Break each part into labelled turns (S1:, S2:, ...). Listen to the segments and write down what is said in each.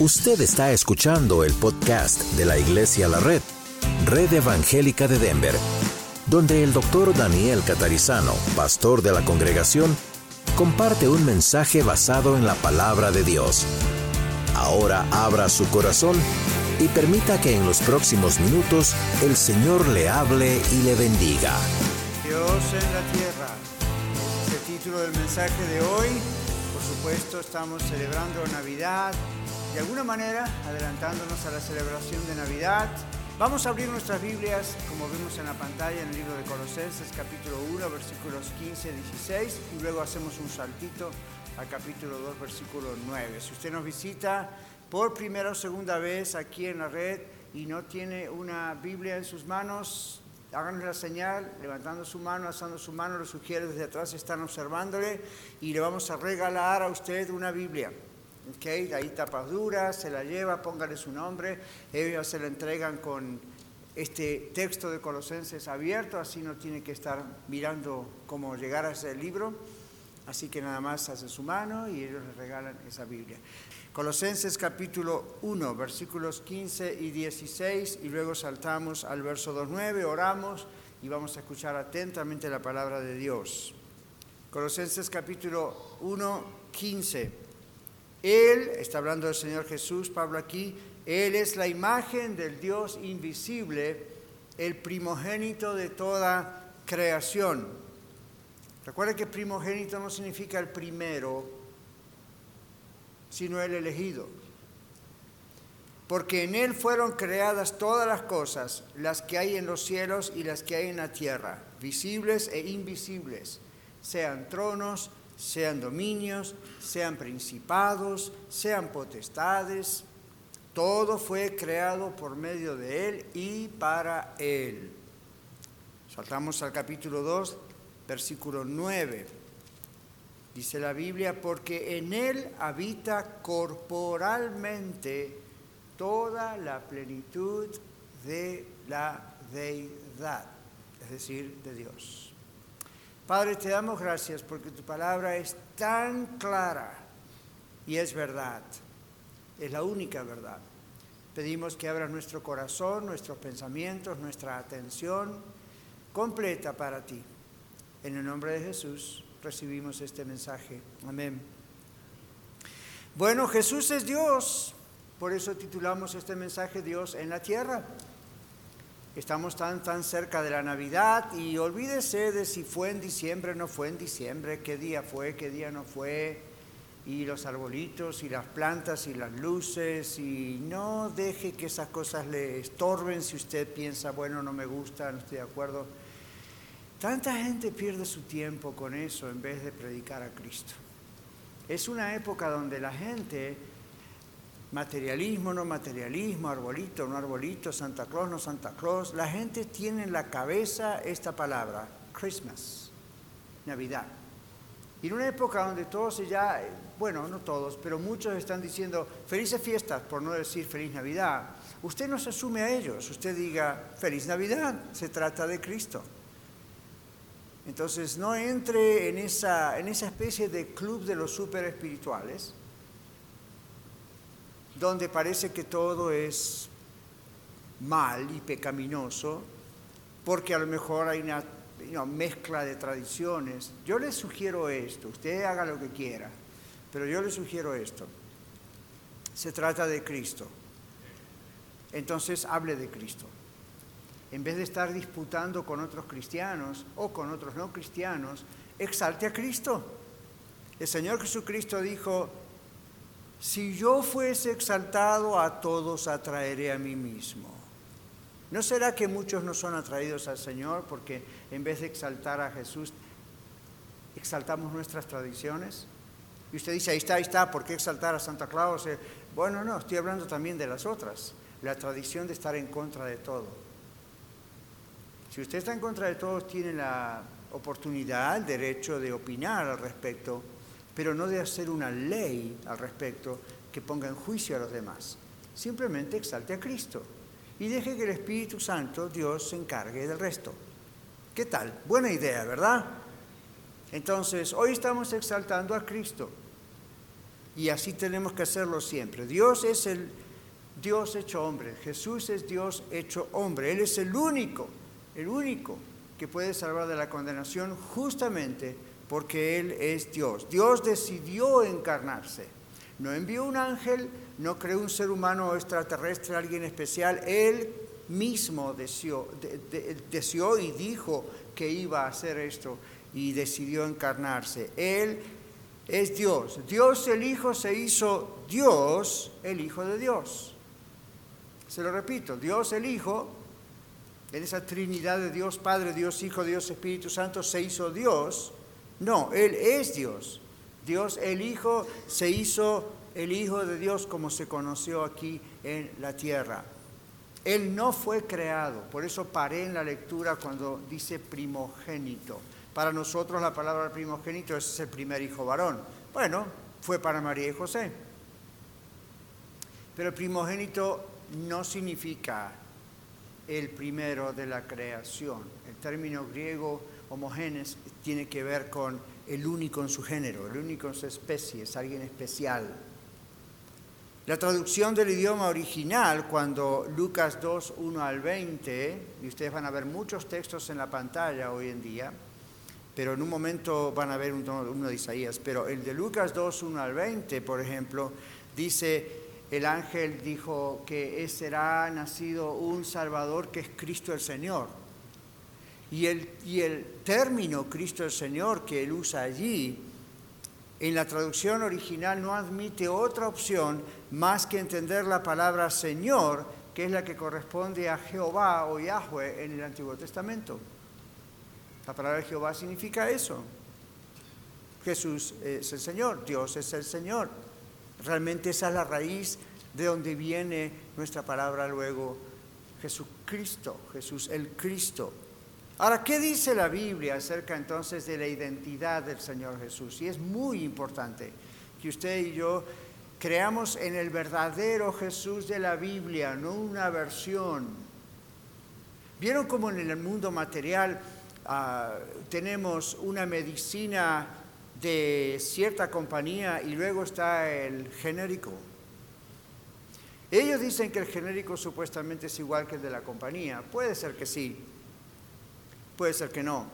S1: Usted está escuchando el podcast de la Iglesia La Red, Red Evangélica de Denver, donde el doctor Daniel Catarizano, pastor de la congregación, comparte un mensaje basado en la palabra de Dios. Ahora abra su corazón y permita que en los próximos minutos el Señor le hable y le bendiga.
S2: Dios en la tierra. El título del mensaje de hoy. Por supuesto, estamos celebrando Navidad de alguna manera, adelantándonos a la celebración de Navidad, vamos a abrir nuestras Biblias, como vemos en la pantalla, en el libro de Colosenses, capítulo 1, versículos 15 16, y luego hacemos un saltito al capítulo 2, versículo 9. Si usted nos visita por primera o segunda vez aquí en la red y no tiene una Biblia en sus manos, háganos la señal, levantando su mano, alzando su mano, los sugiere desde atrás, están observándole y le vamos a regalar a usted una Biblia. Okay, ahí tapas duras, se la lleva, póngale su nombre, ellos se la entregan con este texto de Colosenses abierto, así no tiene que estar mirando cómo llegar a ese libro, así que nada más hace su mano y ellos le regalan esa Biblia. Colosenses capítulo 1, versículos 15 y 16, y luego saltamos al verso 2.9, oramos y vamos a escuchar atentamente la palabra de Dios. Colosenses capítulo 1, 15. Él, está hablando del Señor Jesús, Pablo aquí, Él es la imagen del Dios invisible, el primogénito de toda creación. Recuerda que primogénito no significa el primero, sino el elegido. Porque en Él fueron creadas todas las cosas, las que hay en los cielos y las que hay en la tierra, visibles e invisibles, sean tronos, sean dominios, sean principados, sean potestades, todo fue creado por medio de Él y para Él. Saltamos al capítulo 2, versículo 9. Dice la Biblia, porque en Él habita corporalmente toda la plenitud de la deidad, es decir, de Dios. Padre, te damos gracias porque tu palabra es tan clara y es verdad. Es la única verdad. Pedimos que abras nuestro corazón, nuestros pensamientos, nuestra atención completa para ti. En el nombre de Jesús recibimos este mensaje. Amén. Bueno, Jesús es Dios. Por eso titulamos este mensaje Dios en la tierra. Estamos tan, tan cerca de la Navidad y olvídese de si fue en diciembre no fue en diciembre, qué día fue, qué día no fue, y los arbolitos y las plantas y las luces, y no deje que esas cosas le estorben si usted piensa, bueno, no me gusta, no estoy de acuerdo. Tanta gente pierde su tiempo con eso en vez de predicar a Cristo. Es una época donde la gente materialismo, no materialismo, arbolito, no arbolito, Santa Claus, no Santa Claus. La gente tiene en la cabeza esta palabra, Christmas, Navidad. Y en una época donde todos ya, bueno, no todos, pero muchos están diciendo felices fiestas, por no decir feliz Navidad, usted no se asume a ellos, usted diga feliz Navidad, se trata de Cristo. Entonces no entre en esa, en esa especie de club de los super espirituales donde parece que todo es mal y pecaminoso, porque a lo mejor hay una, mezcla de tradiciones. Yo le sugiero esto, usted haga lo que quiera, pero yo le sugiero esto. Se trata de Cristo. Entonces hable de Cristo. En vez de estar disputando con otros cristianos o con otros no cristianos, exalte a Cristo. El Señor Jesucristo dijo, si yo fuese exaltado, a todos atraeré a mí mismo. ¿No será que muchos no son atraídos al Señor porque en vez de exaltar a Jesús, exaltamos nuestras tradiciones? Y usted dice, ahí está, ahí está, ¿por qué exaltar a Santa Claus? Bueno, no, estoy hablando también de las otras, la tradición de estar en contra de todo. Si usted está en contra de todo, tiene la oportunidad, el derecho de opinar al respecto pero no de hacer una ley al respecto que ponga en juicio a los demás. Simplemente exalte a Cristo y deje que el Espíritu Santo, Dios, se encargue del resto. ¿Qué tal? Buena idea, ¿verdad? Entonces, hoy estamos exaltando a Cristo. Y así tenemos que hacerlo siempre. Dios es el Dios hecho hombre. Jesús es Dios hecho hombre. Él es el único, el único que puede salvar de la condenación justamente porque Él es Dios. Dios decidió encarnarse. No envió un ángel, no creó un ser humano extraterrestre, alguien especial. Él mismo deseó, deseó y dijo que iba a hacer esto y decidió encarnarse. Él es Dios. Dios el Hijo se hizo Dios, el Hijo de Dios. Se lo repito, Dios el Hijo, en esa Trinidad de Dios Padre, Dios Hijo, Dios Espíritu Santo, se hizo Dios. No, Él es Dios. Dios el Hijo se hizo el Hijo de Dios como se conoció aquí en la tierra. Él no fue creado, por eso paré en la lectura cuando dice primogénito. Para nosotros la palabra primogénito es el primer hijo varón. Bueno, fue para María y José. Pero primogénito no significa el primero de la creación. El término griego homogéneos tiene que ver con el único en su género, el único en su especie, es alguien especial. La traducción del idioma original, cuando Lucas 2, 1 al 20, y ustedes van a ver muchos textos en la pantalla hoy en día, pero en un momento van a ver uno, de Isaías, pero el de Lucas 2, 1 al 20, por ejemplo, dice, el ángel dijo que será nacido un Salvador que es Cristo el Señor. Y el, y el término Cristo el Señor que él usa allí, en la traducción original no admite otra opción más que entender la palabra Señor, que es la que corresponde a Jehová o Yahweh en el Antiguo Testamento. La palabra Jehová significa eso. Jesús es el Señor, Dios es el Señor. Realmente esa es la raíz de donde viene nuestra palabra luego Jesucristo, Jesús el Cristo. Ahora, ¿qué dice la Biblia acerca entonces de la identidad del Señor Jesús? Y es muy importante que usted y yo creamos en el verdadero Jesús de la Biblia, no una versión. ¿Vieron cómo en el mundo material Ah, tenemos una medicina de cierta compañía y luego está el genérico. Ellos dicen que el genérico supuestamente es igual que el de la compañía. Puede ser que sí, puede ser que no.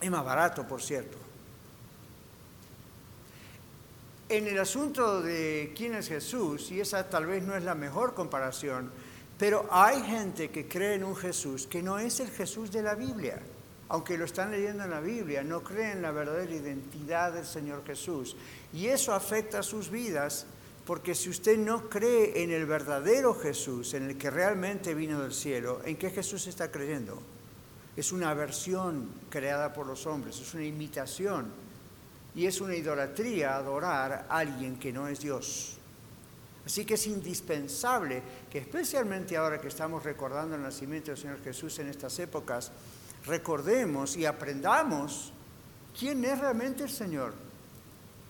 S2: Es más barato, por cierto. En el asunto de quién es Jesús, y esa tal vez no es la mejor comparación, pero hay gente que cree en un Jesús que no es el Jesús de la Biblia aunque lo están leyendo en la Biblia, no creen en la verdadera identidad del Señor Jesús. Y eso afecta a sus vidas, porque si usted no cree en el verdadero Jesús, en el que realmente vino del cielo, ¿en qué Jesús está creyendo? Es una versión creada por los hombres, es una imitación. Y es una idolatría adorar a alguien que no es Dios. Así que es indispensable que especialmente ahora que estamos recordando el nacimiento del Señor Jesús en estas épocas, recordemos y aprendamos quién es realmente el Señor.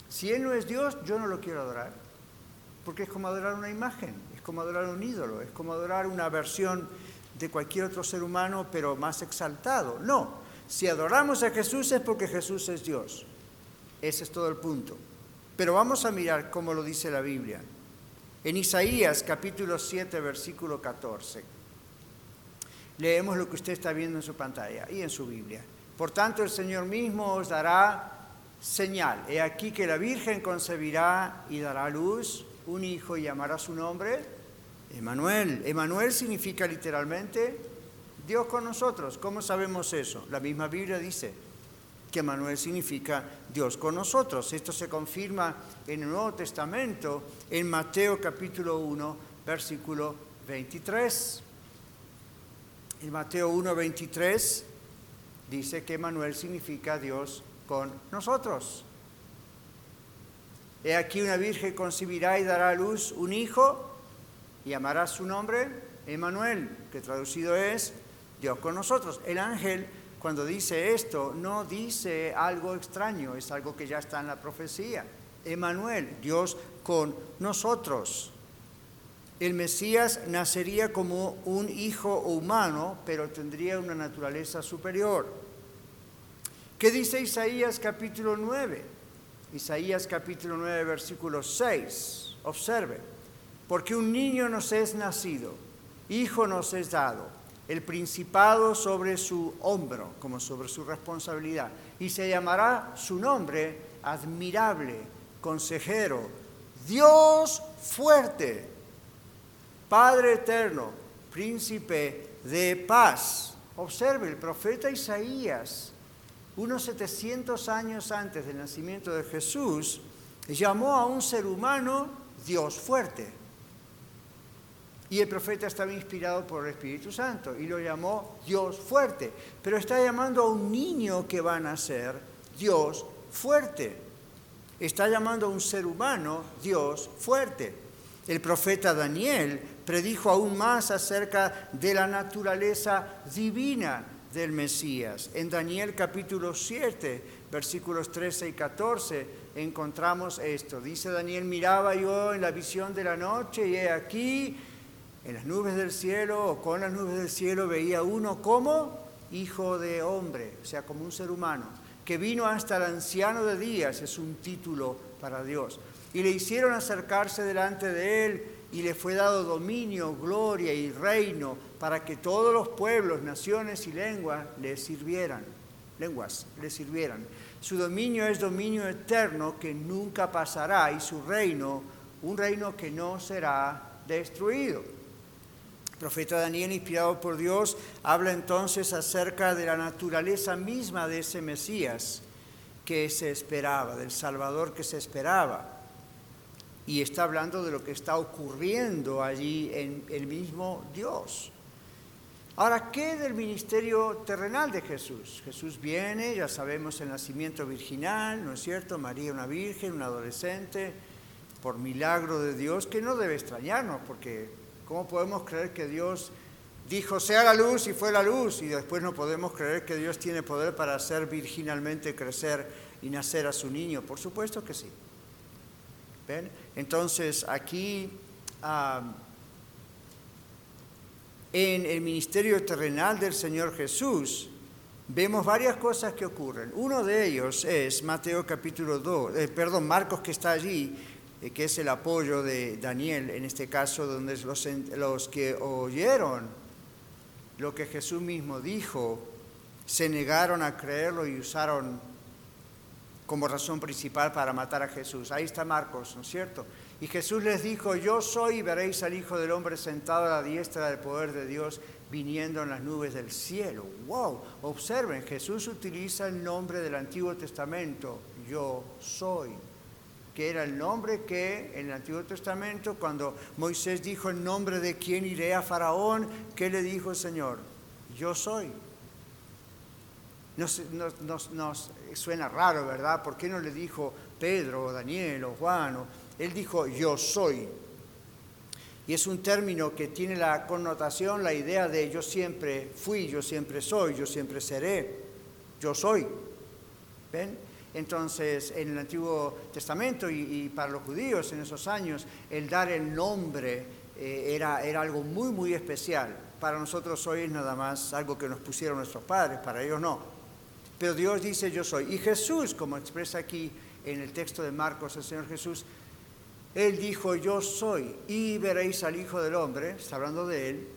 S2: Si Él no es Dios, yo no lo quiero adorar, porque es como adorar una imagen, es como adorar un ídolo, es como adorar una versión de cualquier otro ser humano, pero más exaltado. No, si adoramos a Jesús es porque Jesús es Dios. Ese es todo el punto. Pero vamos a mirar cómo lo dice la Biblia. En Isaías capítulo 7, versículo 14 leemos lo que usted está viendo en su pantalla y en su Biblia. Por tanto, el Señor mismo os dará señal. He aquí que la Virgen concebirá y dará luz un hijo y llamará su nombre Emanuel. Emanuel significa literalmente Dios con nosotros. ¿Cómo sabemos eso? La misma Biblia dice que Emanuel significa Dios con nosotros. Esto se confirma en el Nuevo Testamento, en Mateo capítulo 1, versículo 23. En Mateo 1.23 dice que Manuel significa Dios con nosotros. He aquí una virgen concebirá y dará a luz un hijo y llamará su nombre Emanuel, que traducido es Dios con nosotros. El ángel cuando dice esto no dice algo extraño, es algo que ya está en la profecía. Emanuel, Dios con nosotros el Mesías nacería como un hijo humano, pero tendría una naturaleza superior. ¿Qué dice Isaías capítulo 9? Isaías capítulo 9, versículo 6. Observe, porque un niño nos es nacido, hijo nos es dado, el principado sobre su hombro, como sobre su responsabilidad, y se llamará su nombre admirable, consejero, Dios fuerte, Padre eterno, príncipe de paz. Observe, el profeta Isaías, unos 700 años antes del nacimiento de Jesús, llamó a un ser humano Dios fuerte. Y el profeta estaba inspirado por el Espíritu Santo y lo llamó Dios fuerte. Pero está llamando a un niño que va a nacer Dios fuerte. Está llamando a un ser humano Dios fuerte. El profeta Daniel predijo aún más acerca de la naturaleza divina del Mesías. En Daniel capítulo 7, versículos 13 y 14, encontramos esto. Dice Daniel, miraba yo en la visión de la noche y he aquí, en las nubes del cielo o con las nubes del cielo, veía uno como hijo de hombre, o sea, como un ser humano, que vino hasta el anciano de días, es un título para Dios. Y le hicieron acercarse delante de él y le fue dado dominio, gloria y reino para que todos los pueblos, naciones y lenguas le sirvieran, lenguas le sirvieran. Su dominio es dominio eterno que nunca pasará y su reino un reino que no será destruido. Profeta Daniel, inspirado por Dios, habla entonces acerca de la naturaleza misma de ese Mesías que se esperaba, del Salvador que se esperaba y está hablando de lo que está ocurriendo allí en el mismo Dios. Ahora, ¿qué del ministerio terrenal de Jesús? Jesús viene, ya sabemos, el nacimiento virginal, ¿no es cierto? María una virgen, una adolescente, por milagro de Dios, que no debe extrañarnos, porque ¿cómo podemos creer que Dios dijo, sea la luz y fue la luz, y después no podemos creer que Dios tiene poder para hacer virginalmente crecer y nacer a su niño? Por supuesto que sí. Entonces, aquí en el ministerio terrenal del Señor Jesús, vemos varias cosas que ocurren. Uno de ellos es Mateo capítulo 2, eh, perdón, Marcos que está allí, eh, que es el apoyo de Daniel, en este caso, donde los, los que oyeron lo que Jesús mismo dijo, se negaron a creerlo y usaron como razón principal para matar a Jesús. Ahí está Marcos, ¿no es cierto? Y Jesús les dijo, yo soy y veréis al Hijo del Hombre sentado a la diestra del poder de Dios viniendo en las nubes del cielo. ¡Wow! Observen, Jesús utiliza el nombre del Antiguo Testamento, yo soy, que era el nombre que en el Antiguo Testamento, cuando Moisés dijo en nombre de quién iré a Faraón, ¿qué le dijo el Señor? Yo soy. Nos, suena raro, ¿verdad? ¿Por qué no le dijo Pedro o Daniel o Juan? él dijo yo soy. Y es un término que tiene la connotación, la idea de yo siempre fui, yo siempre soy, yo siempre seré, yo soy. ¿Ven? Entonces, en el Antiguo Testamento y, para los judíos en esos años, el dar el nombre eh, era, era algo muy, muy especial. Para nosotros hoy es nada más algo que nos pusieron nuestros padres, para ellos no. Pero Dios dice yo soy. Y Jesús, como expresa aquí en el texto de Marcos el Señor Jesús, Él dijo yo soy y veréis al Hijo del Hombre, está hablando de Él,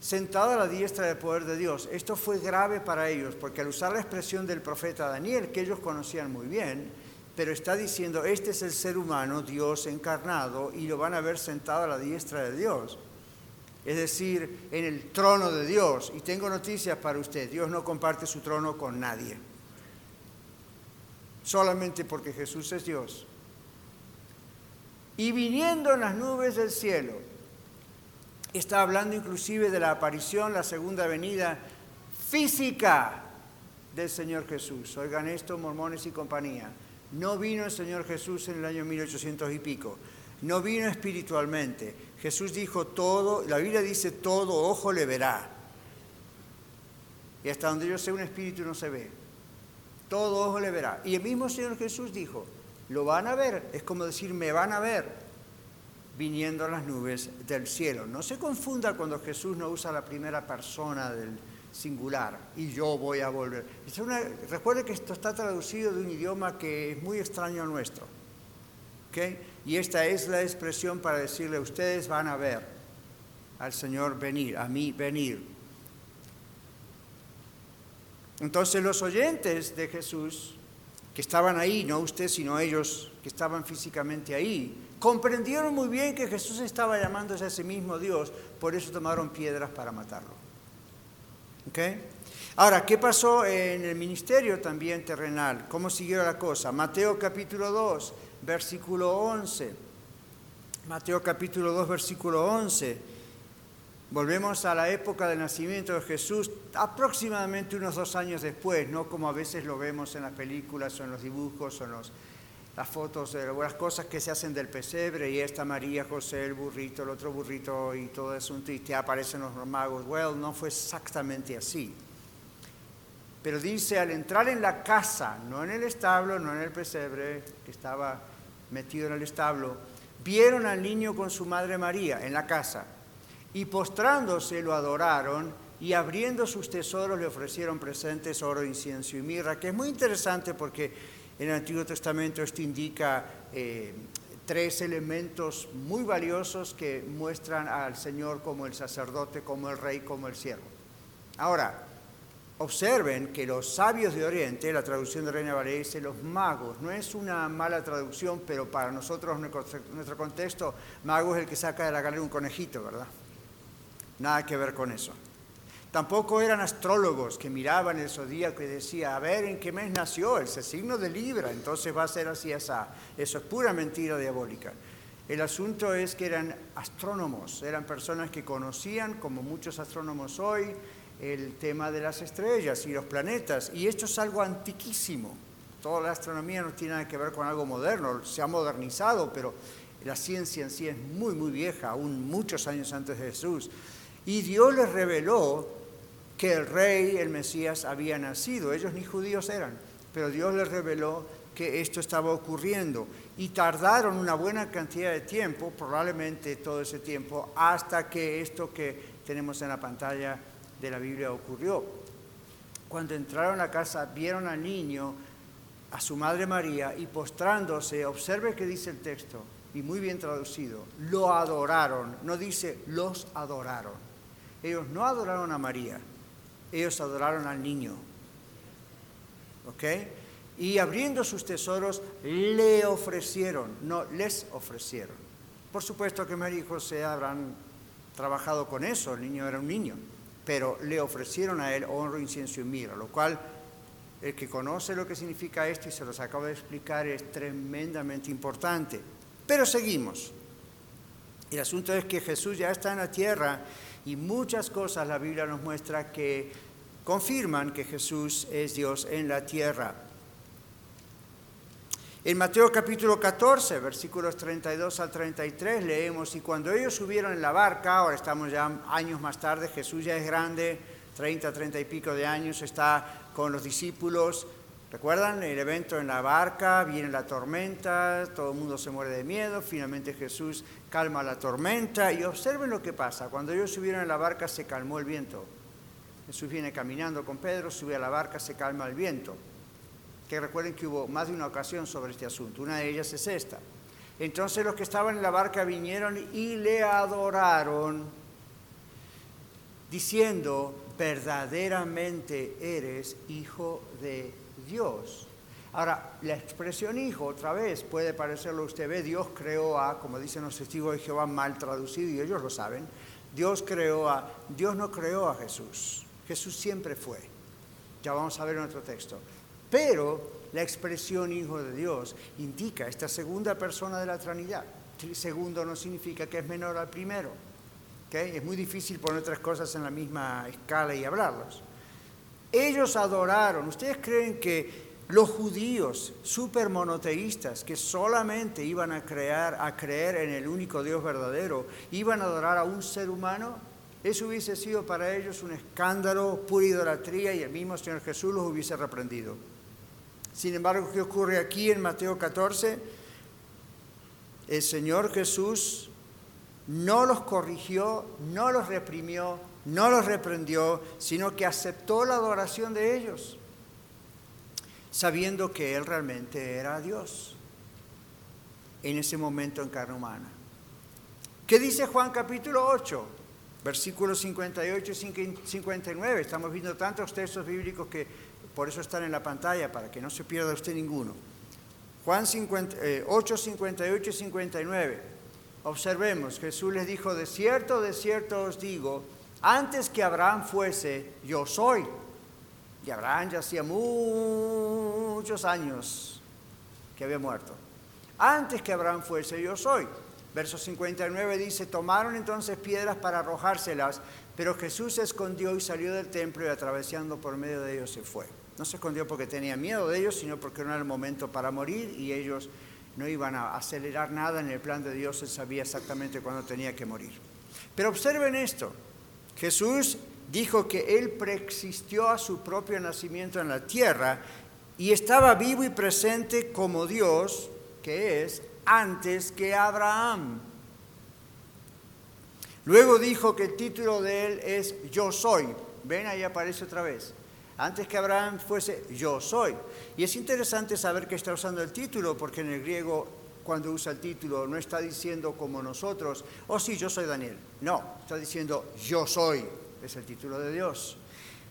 S2: sentado a la diestra del poder de Dios. Esto fue grave para ellos, porque al usar la expresión del profeta Daniel, que ellos conocían muy bien, pero está diciendo, este es el ser humano, Dios encarnado, y lo van a ver sentado a la diestra de Dios es decir, en el trono de Dios. Y tengo noticias para usted, Dios no comparte su trono con nadie, solamente porque Jesús es Dios. Y viniendo en las nubes del cielo, está hablando inclusive de la aparición, la segunda venida física del Señor Jesús. Oigan esto, mormones y compañía. No vino el Señor Jesús en el año 1800 y pico. No vino espiritualmente Jesús dijo todo, la Biblia dice todo ojo le verá. Y hasta donde yo sé un espíritu no se ve. Todo ojo le verá. Y el mismo Señor Jesús dijo, lo van a ver, es como decir, me van a ver viniendo las nubes del cielo. No se confunda cuando Jesús no usa la primera persona del singular, y yo voy a volver. recuerde que esto está traducido de un idioma que es muy extraño al nuestro. Y esta es la expresión para decirle, ustedes van a ver al Señor venir, a mí venir. Entonces los oyentes de Jesús, que estaban ahí, no usted, sino ellos que estaban físicamente ahí, comprendieron muy bien que Jesús estaba llamándose a ese mismo Dios, por eso tomaron piedras para matarlo. Ahora, ¿qué pasó en el ministerio también terrenal? ¿Cómo siguió la cosa? Mateo capítulo 2, versículo 11. Mateo capítulo 2, versículo 11. Volvemos a la época del nacimiento de Jesús, aproximadamente unos dos años después, no como a veces lo vemos en las películas o en los dibujos o en las fotos de las cosas que se hacen del pesebre y esta María, José, el burrito, el otro burrito y todo eso, y te aparecen los magos. Well, no fue exactamente así. Pero dice, al entrar en la casa, no en el establo, no en el pesebre, que estaba metido en el establo, vieron al niño con su madre María en la casa y postrándose lo adoraron y abriendo sus tesoros le ofrecieron presentes, oro, incienso y mirra, que es muy interesante porque en el Antiguo Testamento esto indica eh, tres elementos muy valiosos que muestran al Señor como el sacerdote, como el rey, como el siervo. Ahora, observen que los sabios de Oriente, la traducción de Reina Valera dice los magos, no es una mala traducción, pero para nosotros, nuestro contexto, mago es el que saca de la galera un conejito, ¿verdad? Nada que ver con eso. Tampoco eran astrólogos que miraban el zodíaco y decían, a ver en qué mes nació, ese signo de Libra, entonces va a ser así esa. Eso es pura mentira diabólica. El asunto es que eran astrónomos, eran personas que conocían, como muchos astrónomos hoy, el tema de las estrellas y los planetas. Y esto es algo antiquísimo. Toda la astronomía no tiene nada que ver con algo moderno, se ha modernizado, pero la ciencia en sí es muy, muy vieja, aún muchos años antes de Jesús. Y Dios les reveló que el rey, el Mesías, había nacido. Ellos ni judíos eran, pero Dios les reveló que esto estaba ocurriendo. Y tardaron una buena cantidad de tiempo, probablemente todo ese tiempo, hasta que esto que tenemos en la pantalla de la Biblia ocurrió. Cuando entraron a casa, vieron al niño, a su madre María, y postrándose, observe que dice el texto, y muy bien traducido, lo adoraron, no dice los adoraron ellos no adoraron a María, ellos adoraron al niño. ¿Ok? Y abriendo sus tesoros, le ofrecieron, no les ofrecieron. Por supuesto que María y José habrán trabajado con eso, el niño era un niño, pero le ofrecieron a él honro, incienso y mira, lo cual el que conoce lo que significa esto y se los acabo de explicar es tremendamente importante. Pero seguimos. El asunto es que Jesús ya está en la tierra y muchas cosas la Biblia nos muestra que confirman que Jesús es Dios en la tierra. En Mateo capítulo 14, versículos 32 al 33 leemos, y cuando ellos subieron en la barca, ahora estamos ya años más tarde, Jesús ya es grande, 30, 30 y pico de años, está con los discípulos, ¿Recuerdan el evento en la barca? Viene la tormenta, todo el mundo se muere de miedo, finalmente Jesús calma la tormenta y observen lo que pasa. Cuando ellos subieron en la barca se calmó el viento. Jesús viene caminando con Pedro, sube a la barca, se calma el viento. Que recuerden que hubo más de una ocasión sobre este asunto, una de ellas es esta. Entonces los que estaban en la barca vinieron y le adoraron, diciendo, verdaderamente eres hijo de Dios. Ahora, la expresión hijo, otra vez, puede parecerlo usted ve, Dios creó a, como dicen los testigos de Jehová, mal traducido, y ellos lo saben, Dios creó a, Dios no creó a Jesús, Jesús siempre fue, ya vamos a ver en otro texto, pero la expresión hijo de Dios indica esta segunda persona de la Trinidad, segundo no significa que es menor al primero, es muy difícil poner tres cosas en la misma escala y hablarlos. Ellos adoraron. ¿Ustedes creen que los judíos super monoteístas que solamente iban a, crear, a creer en el único Dios verdadero, iban a adorar a un ser humano? Eso hubiese sido para ellos un escándalo, pura idolatría y el mismo Señor Jesús los hubiese reprendido. Sin embargo, ¿qué ocurre aquí en Mateo 14? El Señor Jesús no los corrigió, no los reprimió, no los reprendió, sino que aceptó la adoración de ellos, sabiendo que Él realmente era Dios en ese momento en carne humana. ¿Qué dice Juan capítulo 8? Versículos 58 y 59. Estamos viendo tantos textos bíblicos que por eso están en la pantalla, para que no se pierda usted ninguno. Juan 8, 58 y 59. Observemos, Jesús les dijo, de cierto, de cierto os digo, antes que Abraham fuese, yo soy. Y Abraham ya hacía muchos años que había muerto. Antes que Abraham fuese, yo soy. Verso 59 dice, tomaron entonces piedras para arrojárselas, pero Jesús se escondió y salió del templo y atravesando por medio de ellos se fue. No se escondió porque tenía miedo de ellos, sino porque no era el momento para morir y ellos no iban a acelerar nada en el plan de Dios, él sabía exactamente cuándo tenía que morir. Pero observen esto, Jesús dijo que él preexistió a su propio nacimiento en la tierra y estaba vivo y presente como Dios, que es antes que Abraham. Luego dijo que el título de él es Yo soy. Ven, ahí aparece otra vez. Antes que Abraham fuese Yo soy. Y es interesante saber que está usando el título, porque en el griego cuando usa el título no está diciendo como nosotros, oh sí, yo soy Daniel. No, está diciendo Yo soy. Es el título de Dios.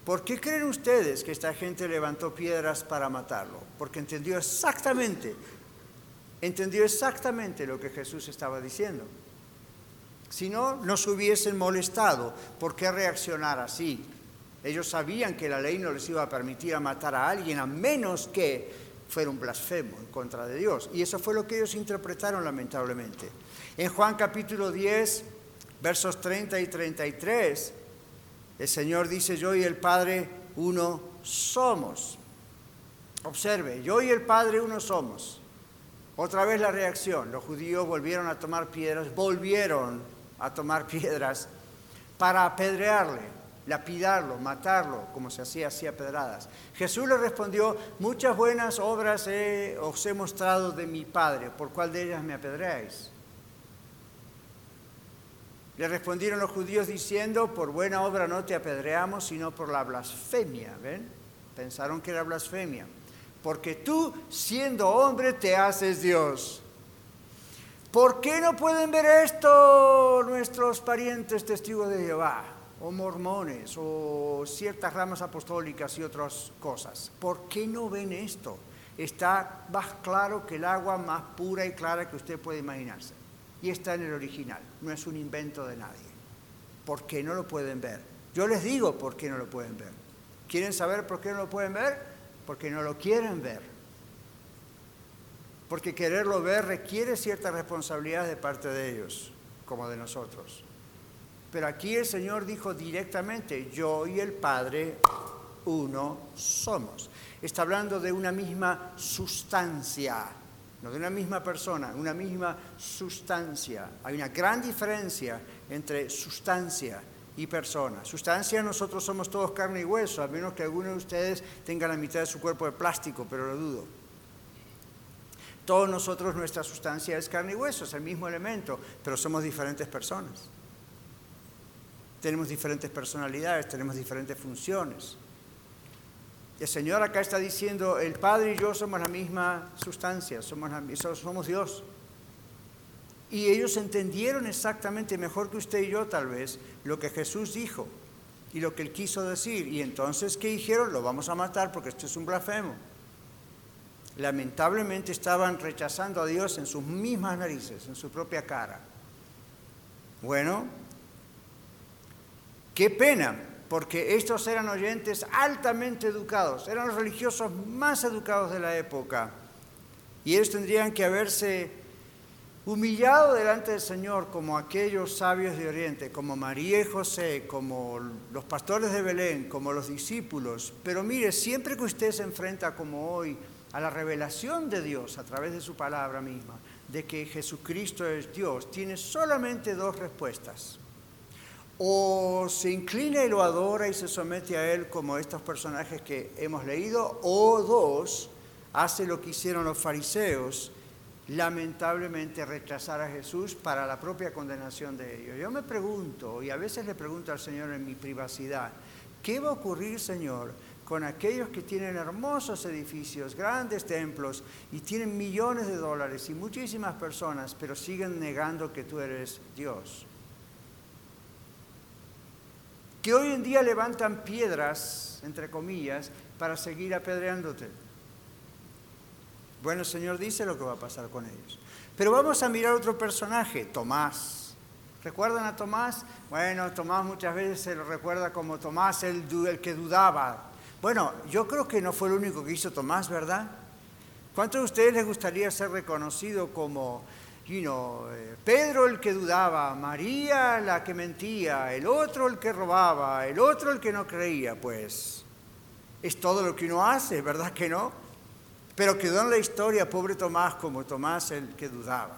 S2: ¿Por qué creen ustedes que esta gente levantó piedras para matarlo? Porque entendió exactamente entendió exactamente lo que Jesús estaba diciendo. Si no, no se hubiesen molestado. ¿Por qué reaccionar así? Ellos sabían que la ley no les iba a permitir a matar a alguien a menos que fuera un blasfemo en contra de Dios. Y eso fue lo que ellos interpretaron lamentablemente. En Juan capítulo 10, versos 30 y 33, el Señor dice, yo y el Padre uno somos. Observe, yo y el Padre uno somos. Otra vez la reacción. Los judíos volvieron a tomar piedras, volvieron a tomar piedras para apedrearle, lapidarlo, matarlo, como se hacía así a pedradas. Jesús le respondió, muchas buenas obras os he mostrado de mi Padre, ¿por cuál de ellas me apedreáis? Le respondieron los judíos diciendo, por buena obra no te apedreamos, sino por la blasfemia. ¿Ven? Pensaron que era blasfemia porque tú, siendo hombre, te haces Dios. ¿Por qué no pueden ver esto nuestros parientes testigos de Jehová, o mormones, o ciertas ramas apostólicas y otras cosas? ¿Por qué no ven esto? Está más claro que el agua más pura y clara que usted puede imaginarse. Y está en el original, no es un invento de nadie. ¿Por qué no lo pueden ver? Yo les digo por qué no lo pueden ver. ¿Quieren saber por qué no lo pueden ver? porque no lo quieren ver. Porque quererlo ver requiere cierta responsabilidad de parte de ellos, como de nosotros. Pero aquí el Señor dijo directamente, yo y el Padre uno somos. Está hablando de una misma sustancia, no de una misma persona, una misma sustancia. Hay una gran diferencia entre sustancia y persona. Sustancia, nosotros somos todos carne y hueso, a menos que alguno de ustedes tenga la mitad de su cuerpo de plástico, pero lo dudo. Todos nosotros, nuestra sustancia es carne y hueso, es el mismo elemento, pero somos diferentes personas. Tenemos diferentes personalidades, tenemos diferentes funciones. El Señor acá está diciendo, el Padre y yo somos la misma sustancia, somos, somos Dios. Y ellos entendieron exactamente mejor que usted y yo tal vez lo que Jesús dijo y lo que él quiso decir. Y entonces, ¿qué dijeron? Lo vamos a matar porque esto es un blasfemo. Lamentablemente estaban rechazando a Dios en sus mismas narices, en su propia cara. Bueno, qué pena, porque estos eran oyentes altamente educados, eran los religiosos más educados de la época. Y ellos tendrían que haberse humillado delante del Señor como aquellos sabios de Oriente, como María y José, como los pastores de Belén, como los discípulos. Pero mire, siempre que usted se enfrenta como hoy a la revelación de Dios a través de su palabra misma, de que Jesucristo es Dios, tiene solamente dos respuestas. O se inclina y lo adora y se somete a Él como estos personajes que hemos leído, o dos, hace lo que hicieron los fariseos lamentablemente rechazar a Jesús para la propia condenación de ellos. Yo me pregunto, y a veces le pregunto al Señor en mi privacidad, ¿qué va a ocurrir, Señor, con aquellos que tienen hermosos edificios, grandes templos y tienen millones de dólares y muchísimas personas, pero siguen negando que tú eres Dios? Que hoy en día levantan piedras, entre comillas, para seguir apedreándote. Bueno, el Señor dice lo que va a pasar con ellos. Pero vamos a mirar otro personaje, Tomás. ¿Recuerdan a Tomás? Bueno, Tomás muchas veces se lo recuerda como Tomás el, el que dudaba. Bueno, yo creo que no fue el único que hizo Tomás, ¿verdad? ¿Cuántos de ustedes les gustaría ser reconocido como you know, eh, Pedro el que dudaba, María la que mentía, el otro el que robaba, el otro el que no creía? Pues es todo lo que uno hace, ¿verdad que no? Pero quedó en la historia pobre Tomás como Tomás el que dudaba.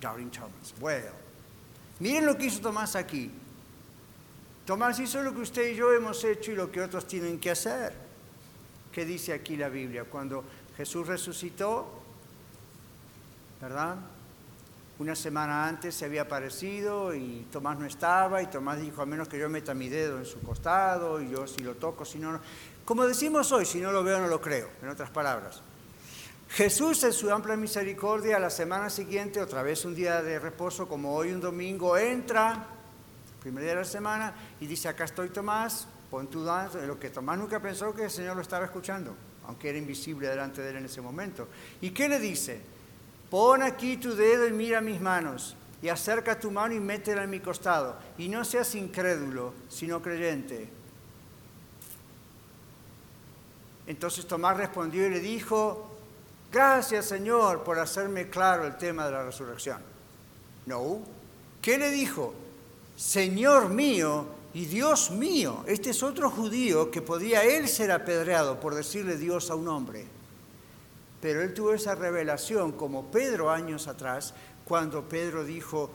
S2: Doubting Thomas. Well, miren lo que hizo Tomás aquí. Tomás hizo lo que usted y yo hemos hecho y lo que otros tienen que hacer. ¿Qué dice aquí la Biblia? Cuando Jesús resucitó, ¿verdad? Una semana antes se había aparecido y Tomás no estaba y Tomás dijo, a menos que yo meta mi dedo en su costado y yo si lo toco, si no, como decimos hoy, si no lo veo no lo creo, en otras palabras. Jesús en su amplia misericordia la semana siguiente, otra vez un día de reposo como hoy un domingo, entra, primer día de la semana, y dice, acá estoy Tomás, pon tu danza, lo que Tomás nunca pensó que el Señor lo estaba escuchando, aunque era invisible delante de él en ese momento. ¿Y qué le dice? Pon aquí tu dedo y mira mis manos, y acerca tu mano y métela en mi costado, y no seas incrédulo, sino creyente. Entonces Tomás respondió y le dijo, gracias Señor por hacerme claro el tema de la resurrección. No, ¿qué le dijo? Señor mío y Dios mío. Este es otro judío que podía él ser apedreado por decirle Dios a un hombre. Pero él tuvo esa revelación como Pedro años atrás, cuando Pedro dijo,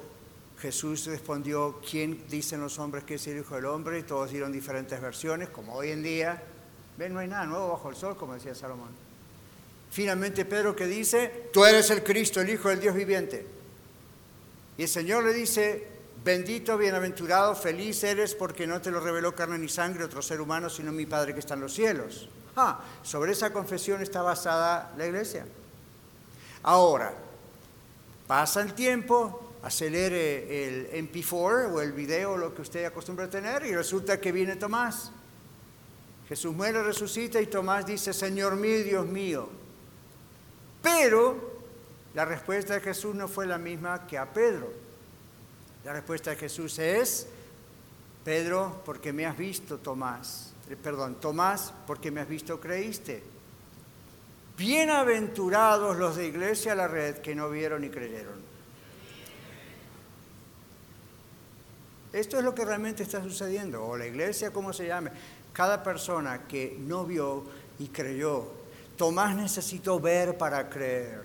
S2: Jesús respondió, ¿quién dicen los hombres que es el Hijo del Hombre? Todos dieron diferentes versiones, como hoy en día. Ven, no hay nada nuevo bajo el sol, como decía Salomón. Finalmente Pedro que dice, tú eres el Cristo, el Hijo del Dios viviente. Y el Señor le dice, bendito, bienaventurado, feliz eres porque no te lo reveló carne ni sangre otro ser humano, sino mi Padre que está en los cielos. Ah, sobre esa confesión está basada la iglesia. Ahora, pasa el tiempo, acelere el MP4 o el video, lo que usted acostumbra a tener, y resulta que viene Tomás. Jesús muere, resucita y Tomás dice, Señor mío Dios mío. Pero la respuesta de Jesús no fue la misma que a Pedro. La respuesta de Jesús es, Pedro, porque me has visto, Tomás. Eh, perdón, Tomás, porque me has visto, creíste. Bienaventurados los de Iglesia a la Red que no vieron y creyeron. Esto es lo que realmente está sucediendo, o la iglesia, como se llame. Cada persona que no vio y creyó, Tomás necesitó ver para creer.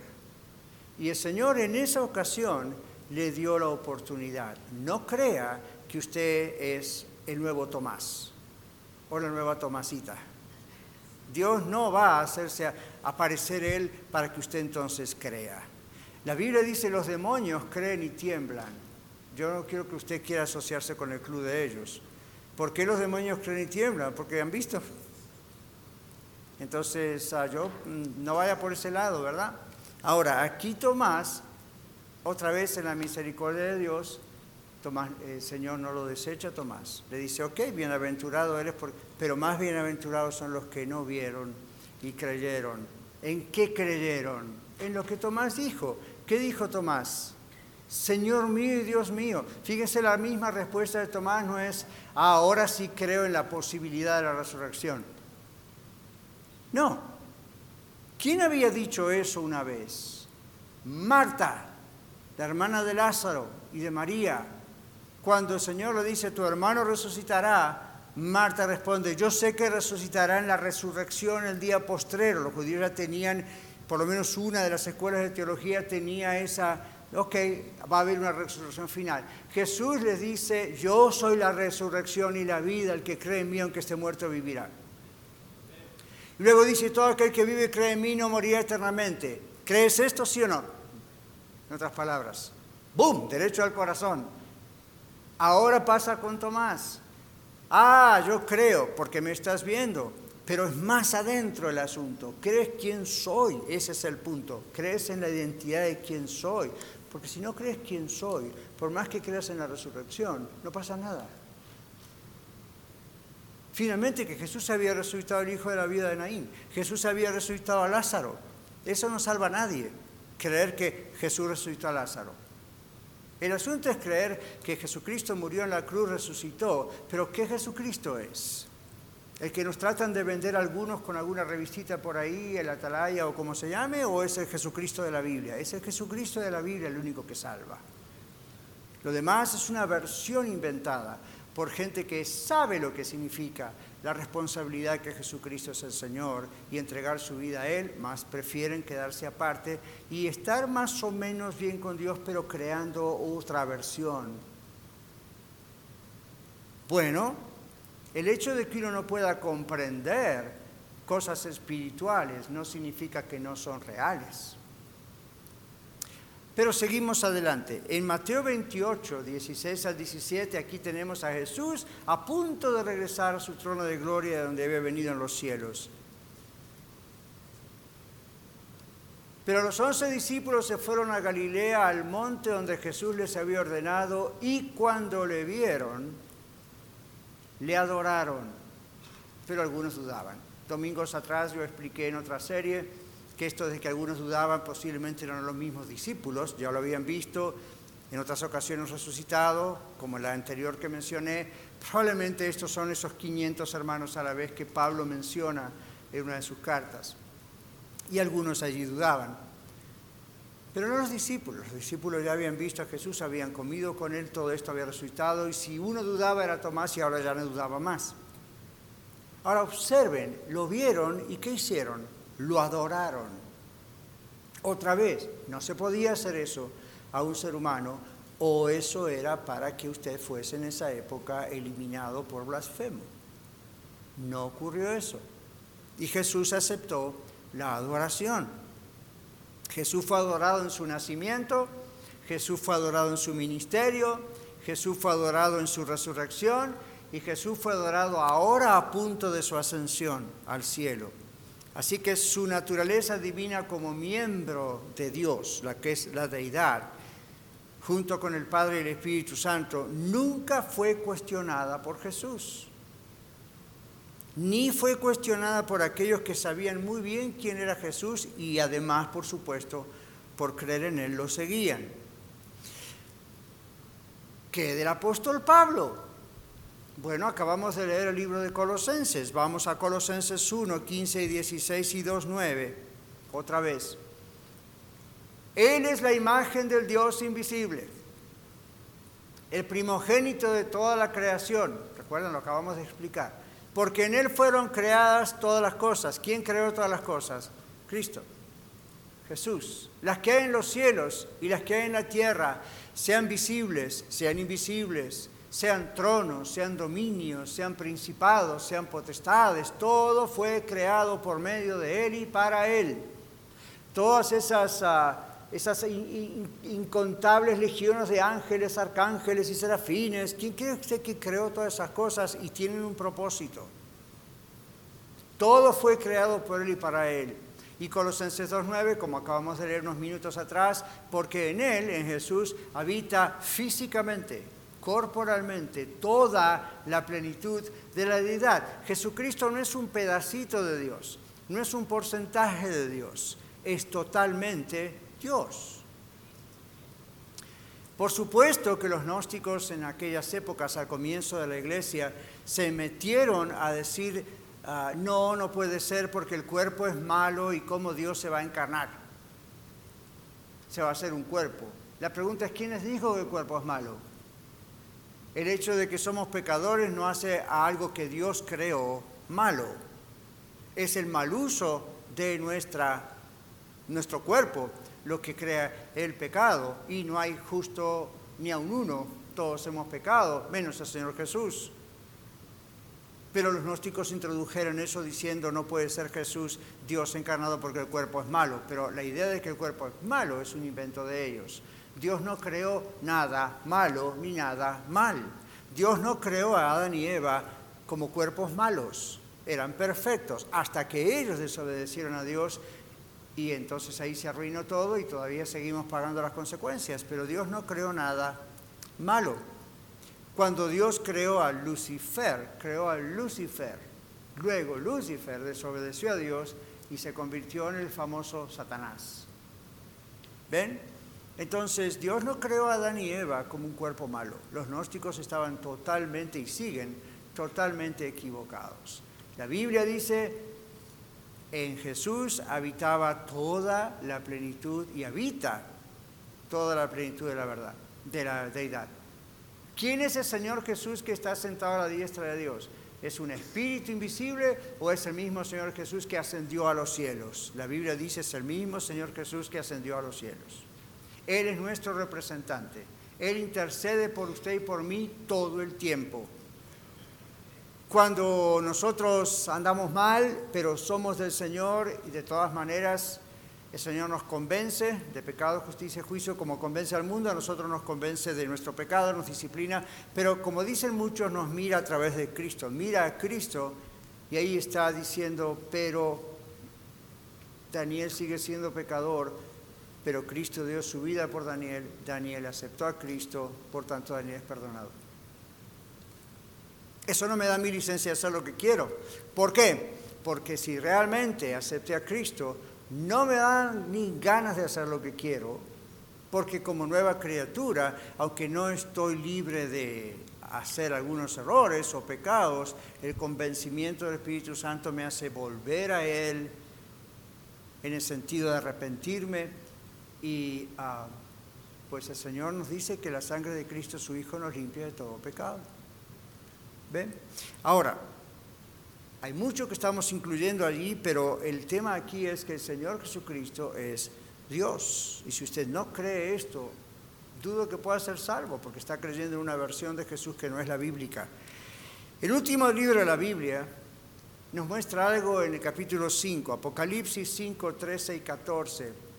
S2: Y el Señor en esa ocasión le dio la oportunidad. No crea que usted es el nuevo Tomás o la nueva Tomasita. Dios no va a hacerse aparecer Él para que usted entonces crea. La Biblia dice los demonios creen y tiemblan. Yo no quiero que usted quiera asociarse con el club de ellos. ¿Por qué los demonios creen y tiemblan? Porque han visto. Entonces, ah, yo mm, no vaya por ese lado, ¿verdad? Ahora, aquí Tomás, otra vez en la misericordia de Dios, El Señor no lo desecha, Tomás. Le dice, ok, bienaventurado eres, pero más bienaventurados son los que no vieron y creyeron. ¿En qué creyeron? En lo que Tomás dijo. ¿Qué dijo Tomás? Señor mío y Dios mío. Fíjense, la misma respuesta de Tomás no es, ah, ahora sí creo en la posibilidad de la resurrección. No. ¿Quién había dicho eso una vez? Marta, la hermana de Lázaro y de María, cuando el Señor le dice, tu hermano resucitará, Marta responde, yo sé que resucitará en la resurrección el día postrero. Los judíos ya tenían, por lo menos una de las escuelas de teología tenía esa, ok, va a haber una resurrección final. Jesús les dice, yo soy la resurrección y la vida, el que cree en mí aunque esté muerto vivirá. luego dice, todo aquel que vive y cree en mí no morirá eternamente. ¿Crees esto, sí o no? En otras palabras, ¡boom! Derecho al corazón. Ahora pasa con Tomás. Ah, yo creo, porque me estás viendo, pero es más adentro el asunto. ¿Crees quién soy? Ese es el punto. ¿Crees en la identidad de quién soy? Porque si no crees quién soy, por más que creas en la resurrección, no pasa nada. Finalmente que Jesús había resucitado al hijo de la vida de Naín, Jesús había resucitado a Lázaro. Eso no salva a nadie, creer que Jesús resucitó a Lázaro. El asunto es creer que Jesucristo murió en la cruz, resucitó, pero ¿qué Jesucristo es? ¿El que nos tratan de vender algunos con alguna revistita por ahí, el atalaya o como se llame, o es el Jesucristo de la Biblia? Es el Jesucristo de la Biblia el único que salva. Lo demás es una versión inventada por gente que sabe lo que significa la responsabilidad que Jesucristo es el Señor y entregar su vida a Él, más prefieren quedarse aparte y estar más o menos bien con Dios, pero creando otra versión. Bueno, el hecho de que uno no pueda comprender cosas espirituales no significa que no son reales. Pero seguimos adelante. En Mateo 28, 16 al 17, aquí tenemos a Jesús a punto de regresar a su trono de gloria de donde había venido en los cielos. Pero los once discípulos se fueron a Galilea, al monte donde Jesús les había ordenado, y cuando le vieron, le adoraron. Pero algunos dudaban. Domingos atrás yo expliqué en otra serie que esto de que algunos dudaban posiblemente eran los mismos discípulos, ya lo habían visto en otras ocasiones resucitado, como la anterior que mencioné, probablemente estos son esos 500 hermanos a la vez que Pablo menciona en una de sus cartas. Y algunos allí dudaban. Pero no los discípulos, los discípulos ya habían visto a Jesús, habían comido con él, todo esto había resucitado, y si uno dudaba era Tomás y ahora ya no dudaba más. Ahora observen, lo vieron y ¿qué hicieron? Lo adoraron. Otra vez, no se podía hacer eso a un ser humano o eso era para que usted fuese en esa época eliminado por blasfemo. No ocurrió eso. Y Jesús aceptó la adoración. Jesús fue adorado en su nacimiento, Jesús fue adorado en su ministerio, Jesús fue adorado en su resurrección y Jesús fue adorado ahora a punto de su ascensión al cielo. Así que su naturaleza divina como miembro de Dios, la que es la deidad, junto con el Padre y el Espíritu Santo, nunca fue cuestionada por Jesús. Ni fue cuestionada por aquellos que sabían muy bien quién era Jesús y además, por supuesto, por creer en Él lo seguían. ¿Qué del apóstol Pablo? Bueno, acabamos de leer el libro de Colosenses. Vamos a Colosenses 1, 15 y 16 y 2, 9. Otra vez. Él es la imagen del Dios invisible, el primogénito de toda la creación. Recuerden, lo acabamos de explicar. Porque en Él fueron creadas todas las cosas. ¿Quién creó todas las cosas? Cristo. Jesús. Las que hay en los cielos y las que hay en la tierra, sean visibles, sean invisibles sean tronos, sean dominios, sean principados, sean potestades, todo fue creado por medio de Él y para Él. Todas esas, ah, incontables legiones de ángeles, arcángeles y serafines, ¿quién cree usted que creó todas esas cosas y tienen un propósito? Todo fue creado por Él y para Él. Y Colosenses 2.9, como acabamos de leer unos minutos atrás, porque en Él, en Jesús, habita físicamente corporalmente toda la plenitud de la deidad. Jesucristo no es un pedacito de Dios, no es un porcentaje de Dios, es totalmente Dios. Por supuesto que los gnósticos en aquellas épocas, al comienzo de la iglesia, se metieron a decir, ah, no, no puede ser porque el cuerpo es malo y cómo Dios se va a encarnar. Se va a hacer un cuerpo. La pregunta es, ¿quién les dijo que el cuerpo es malo? El hecho de que somos pecadores no hace a algo que Dios creó malo. Es el mal uso de nuestra, nuestro cuerpo lo que crea el pecado. Y no hay justo ni a un uno. Todos hemos pecado, menos el Señor Jesús. Pero los gnósticos introdujeron eso diciendo no puede ser Jesús Dios encarnado porque el cuerpo es malo. Pero la idea de que el cuerpo es malo es un invento de ellos. Dios no creó nada malo ni nada mal. Dios no creó a Adán y Eva como cuerpos malos. Eran perfectos hasta que ellos desobedecieron a Dios y entonces ahí se arruinó todo y todavía seguimos pagando las consecuencias. Pero Dios no creó nada malo. Cuando Dios creó a Lucifer, creó a Lucifer. Luego Lucifer desobedeció a Dios y se convirtió en el famoso Satanás. ¿Ven? Entonces Dios no creó a Adán y Eva como un cuerpo malo. Los gnósticos estaban totalmente y siguen totalmente equivocados. La Biblia dice, en Jesús habitaba toda la plenitud y habita toda la plenitud de la verdad, de la deidad. ¿Quién es el Señor Jesús que está sentado a la diestra de Dios? ¿Es un espíritu invisible o es el mismo Señor Jesús que ascendió a los cielos? La Biblia dice es el mismo Señor Jesús que ascendió a los cielos. Él es nuestro representante. Él intercede por usted y por mí todo el tiempo. Cuando nosotros andamos mal, pero somos del Señor y de todas maneras el Señor nos convence de pecado, justicia y juicio, como convence al mundo, a nosotros nos convence de nuestro pecado, nos disciplina, pero como dicen muchos, nos mira a través de Cristo, mira a Cristo y ahí está diciendo, pero Daniel sigue siendo pecador, pero Cristo dio su vida por Daniel, Daniel aceptó a Cristo, por tanto Daniel es perdonado. Eso no me da mi licencia de hacer lo que quiero. ¿Por qué? Porque si realmente acepté a Cristo, no me dan ni ganas de hacer lo que quiero, porque como nueva criatura, aunque no estoy libre de hacer algunos errores o pecados, el convencimiento del Espíritu Santo me hace volver a Él en el sentido de arrepentirme y ah, pues el Señor nos dice que la sangre de Cristo, su Hijo, nos limpia de todo pecado. ¿Ven? Ahora, hay mucho que estamos incluyendo allí, pero el tema aquí es que el Señor Jesucristo es Dios. Y si usted no cree esto, dudo que pueda ser salvo, porque está creyendo en una versión de Jesús que no es la bíblica. El último libro de la Biblia nos muestra algo en el capítulo 5, Apocalipsis 5, 13 y 14.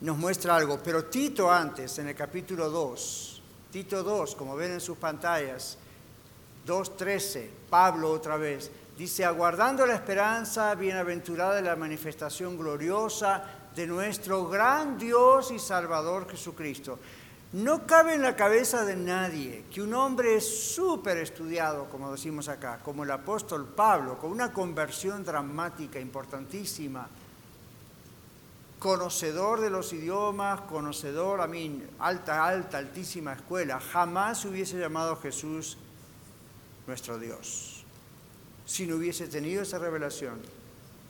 S2: Nos muestra algo, pero Tito antes, en el capítulo 2, Tito 2, como ven en sus pantallas, 2.13, Pablo otra vez, dice, aguardando la esperanza bienaventurada de la manifestación gloriosa de nuestro gran Dios y Salvador Jesucristo. No cabe en la cabeza de nadie que un hombre súper estudiado, como decimos acá, como el apóstol Pablo, con una conversión dramática, importantísima, conocedor de los idiomas, conocedor, a mí, alta, alta, altísima escuela, jamás hubiese llamado a Jesús nuestro Dios. Si no hubiese tenido esa revelación,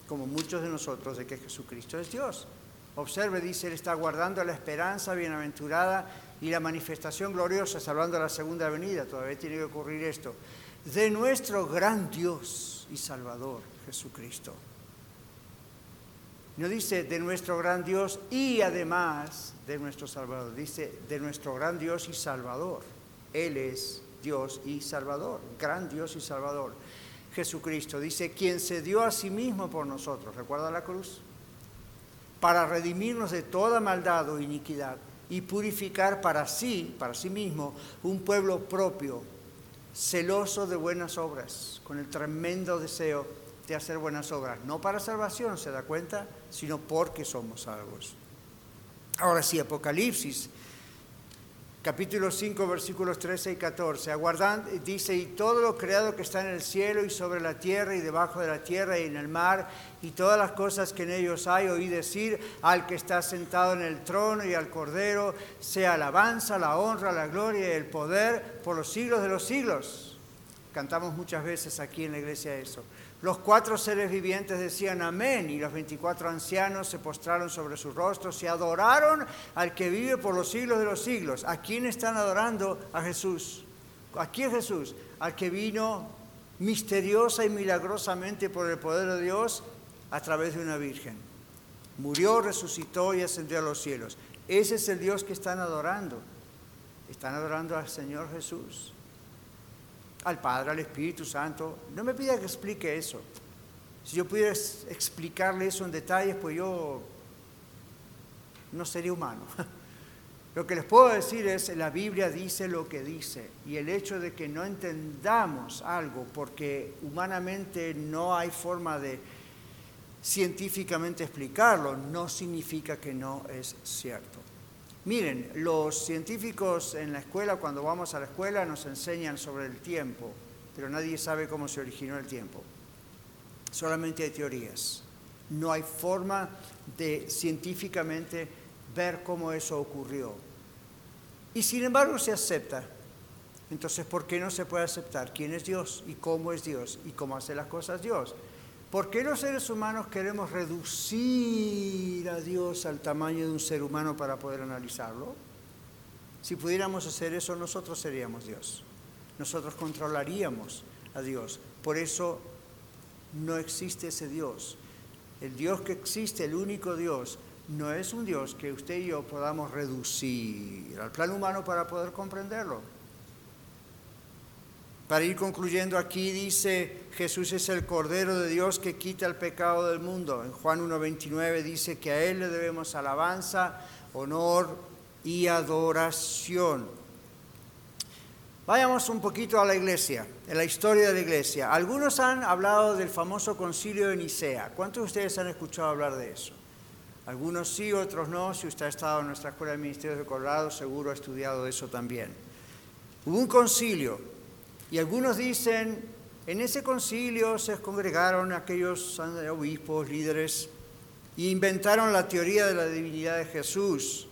S2: como muchos de nosotros, de que Jesucristo es Dios. Observe, dice, Él está guardando la esperanza bienaventurada y la manifestación gloriosa, está hablando de la segunda venida, todavía tiene que ocurrir esto, de nuestro gran Dios y Salvador, Jesucristo. No dice de nuestro gran Dios y además de nuestro Salvador, dice de nuestro gran Dios y Salvador. Él es Dios y Salvador, gran Dios y Salvador. Jesucristo dice, quien se dio a sí mismo por nosotros, ¿recuerda la cruz? Para redimirnos de toda maldad o iniquidad y purificar para sí, para sí mismo, un pueblo propio, celoso de buenas obras, con el tremendo deseo de hacer buenas obras, no para salvación, ¿se da cuenta? Sino porque somos salvos. Ahora sí, Apocalipsis capítulo 5, versículos 13 y 14. Aguardando, dice, y todo lo creado que está en el cielo y sobre la tierra y debajo de la tierra y en el mar, y todas las cosas que en ellos hay, oí decir al que está sentado en el trono y al cordero, sea alabanza, la honra, la gloria y el poder por los siglos de los siglos. Cantamos muchas veces aquí en la iglesia eso. Los cuatro seres vivientes decían amén y los veinticuatro ancianos se postraron sobre sus rostros y adoraron al que vive por los siglos de los siglos. ¿A quién están adorando? A Jesús. ¿A quién Jesús? Al que vino misteriosa y milagrosamente por el poder de Dios a través de una virgen. Murió, resucitó y ascendió a los cielos. Ese es el Dios que están adorando. Están adorando al Señor Jesús. Al Padre, al Espíritu Santo. No me pida que explique eso. Si yo pudiera explicarle eso en detalles, pues yo no sería humano. Lo que les puedo decir es, la Biblia dice lo que dice y el hecho de que no entendamos algo porque humanamente no hay forma de científicamente explicarlo, no significa que no es cierto. Miren, los científicos en la escuela, cuando vamos a la escuela, nos enseñan sobre el tiempo, pero nadie sabe cómo se originó el tiempo. Solamente hay teorías. No hay forma de científicamente ver cómo eso ocurrió. Y sin embargo se acepta. Entonces, ¿por qué no se puede aceptar quién es Dios y cómo es Dios y cómo hace las cosas Dios? ¿Por qué los seres humanos queremos reducir a Dios al tamaño de un ser humano para poder analizarlo? Si pudiéramos hacer eso, nosotros seríamos Dios. Nosotros controlaríamos a Dios. Por eso no existe ese Dios. El Dios que existe, el único Dios, no es un Dios que usted y yo podamos reducir al plan humano para poder comprenderlo. Para ir concluyendo aquí dice, Jesús es el Cordero de Dios que quita el pecado del mundo. En Juan 1.29 dice que a Él le debemos alabanza, honor y adoración. Vayamos un poquito a la iglesia, en la historia de la iglesia. Algunos han hablado del famoso concilio de Nicea. ¿Cuántos de ustedes han escuchado hablar de eso? Algunos sí, otros no. Si usted ha estado en nuestra escuela de ministerios de Colorado, seguro ha estudiado eso también. Hubo un concilio y algunos dicen, en ese concilio se congregaron aquellos obispos, líderes, e inventaron la teoría de la divinidad de Jesús.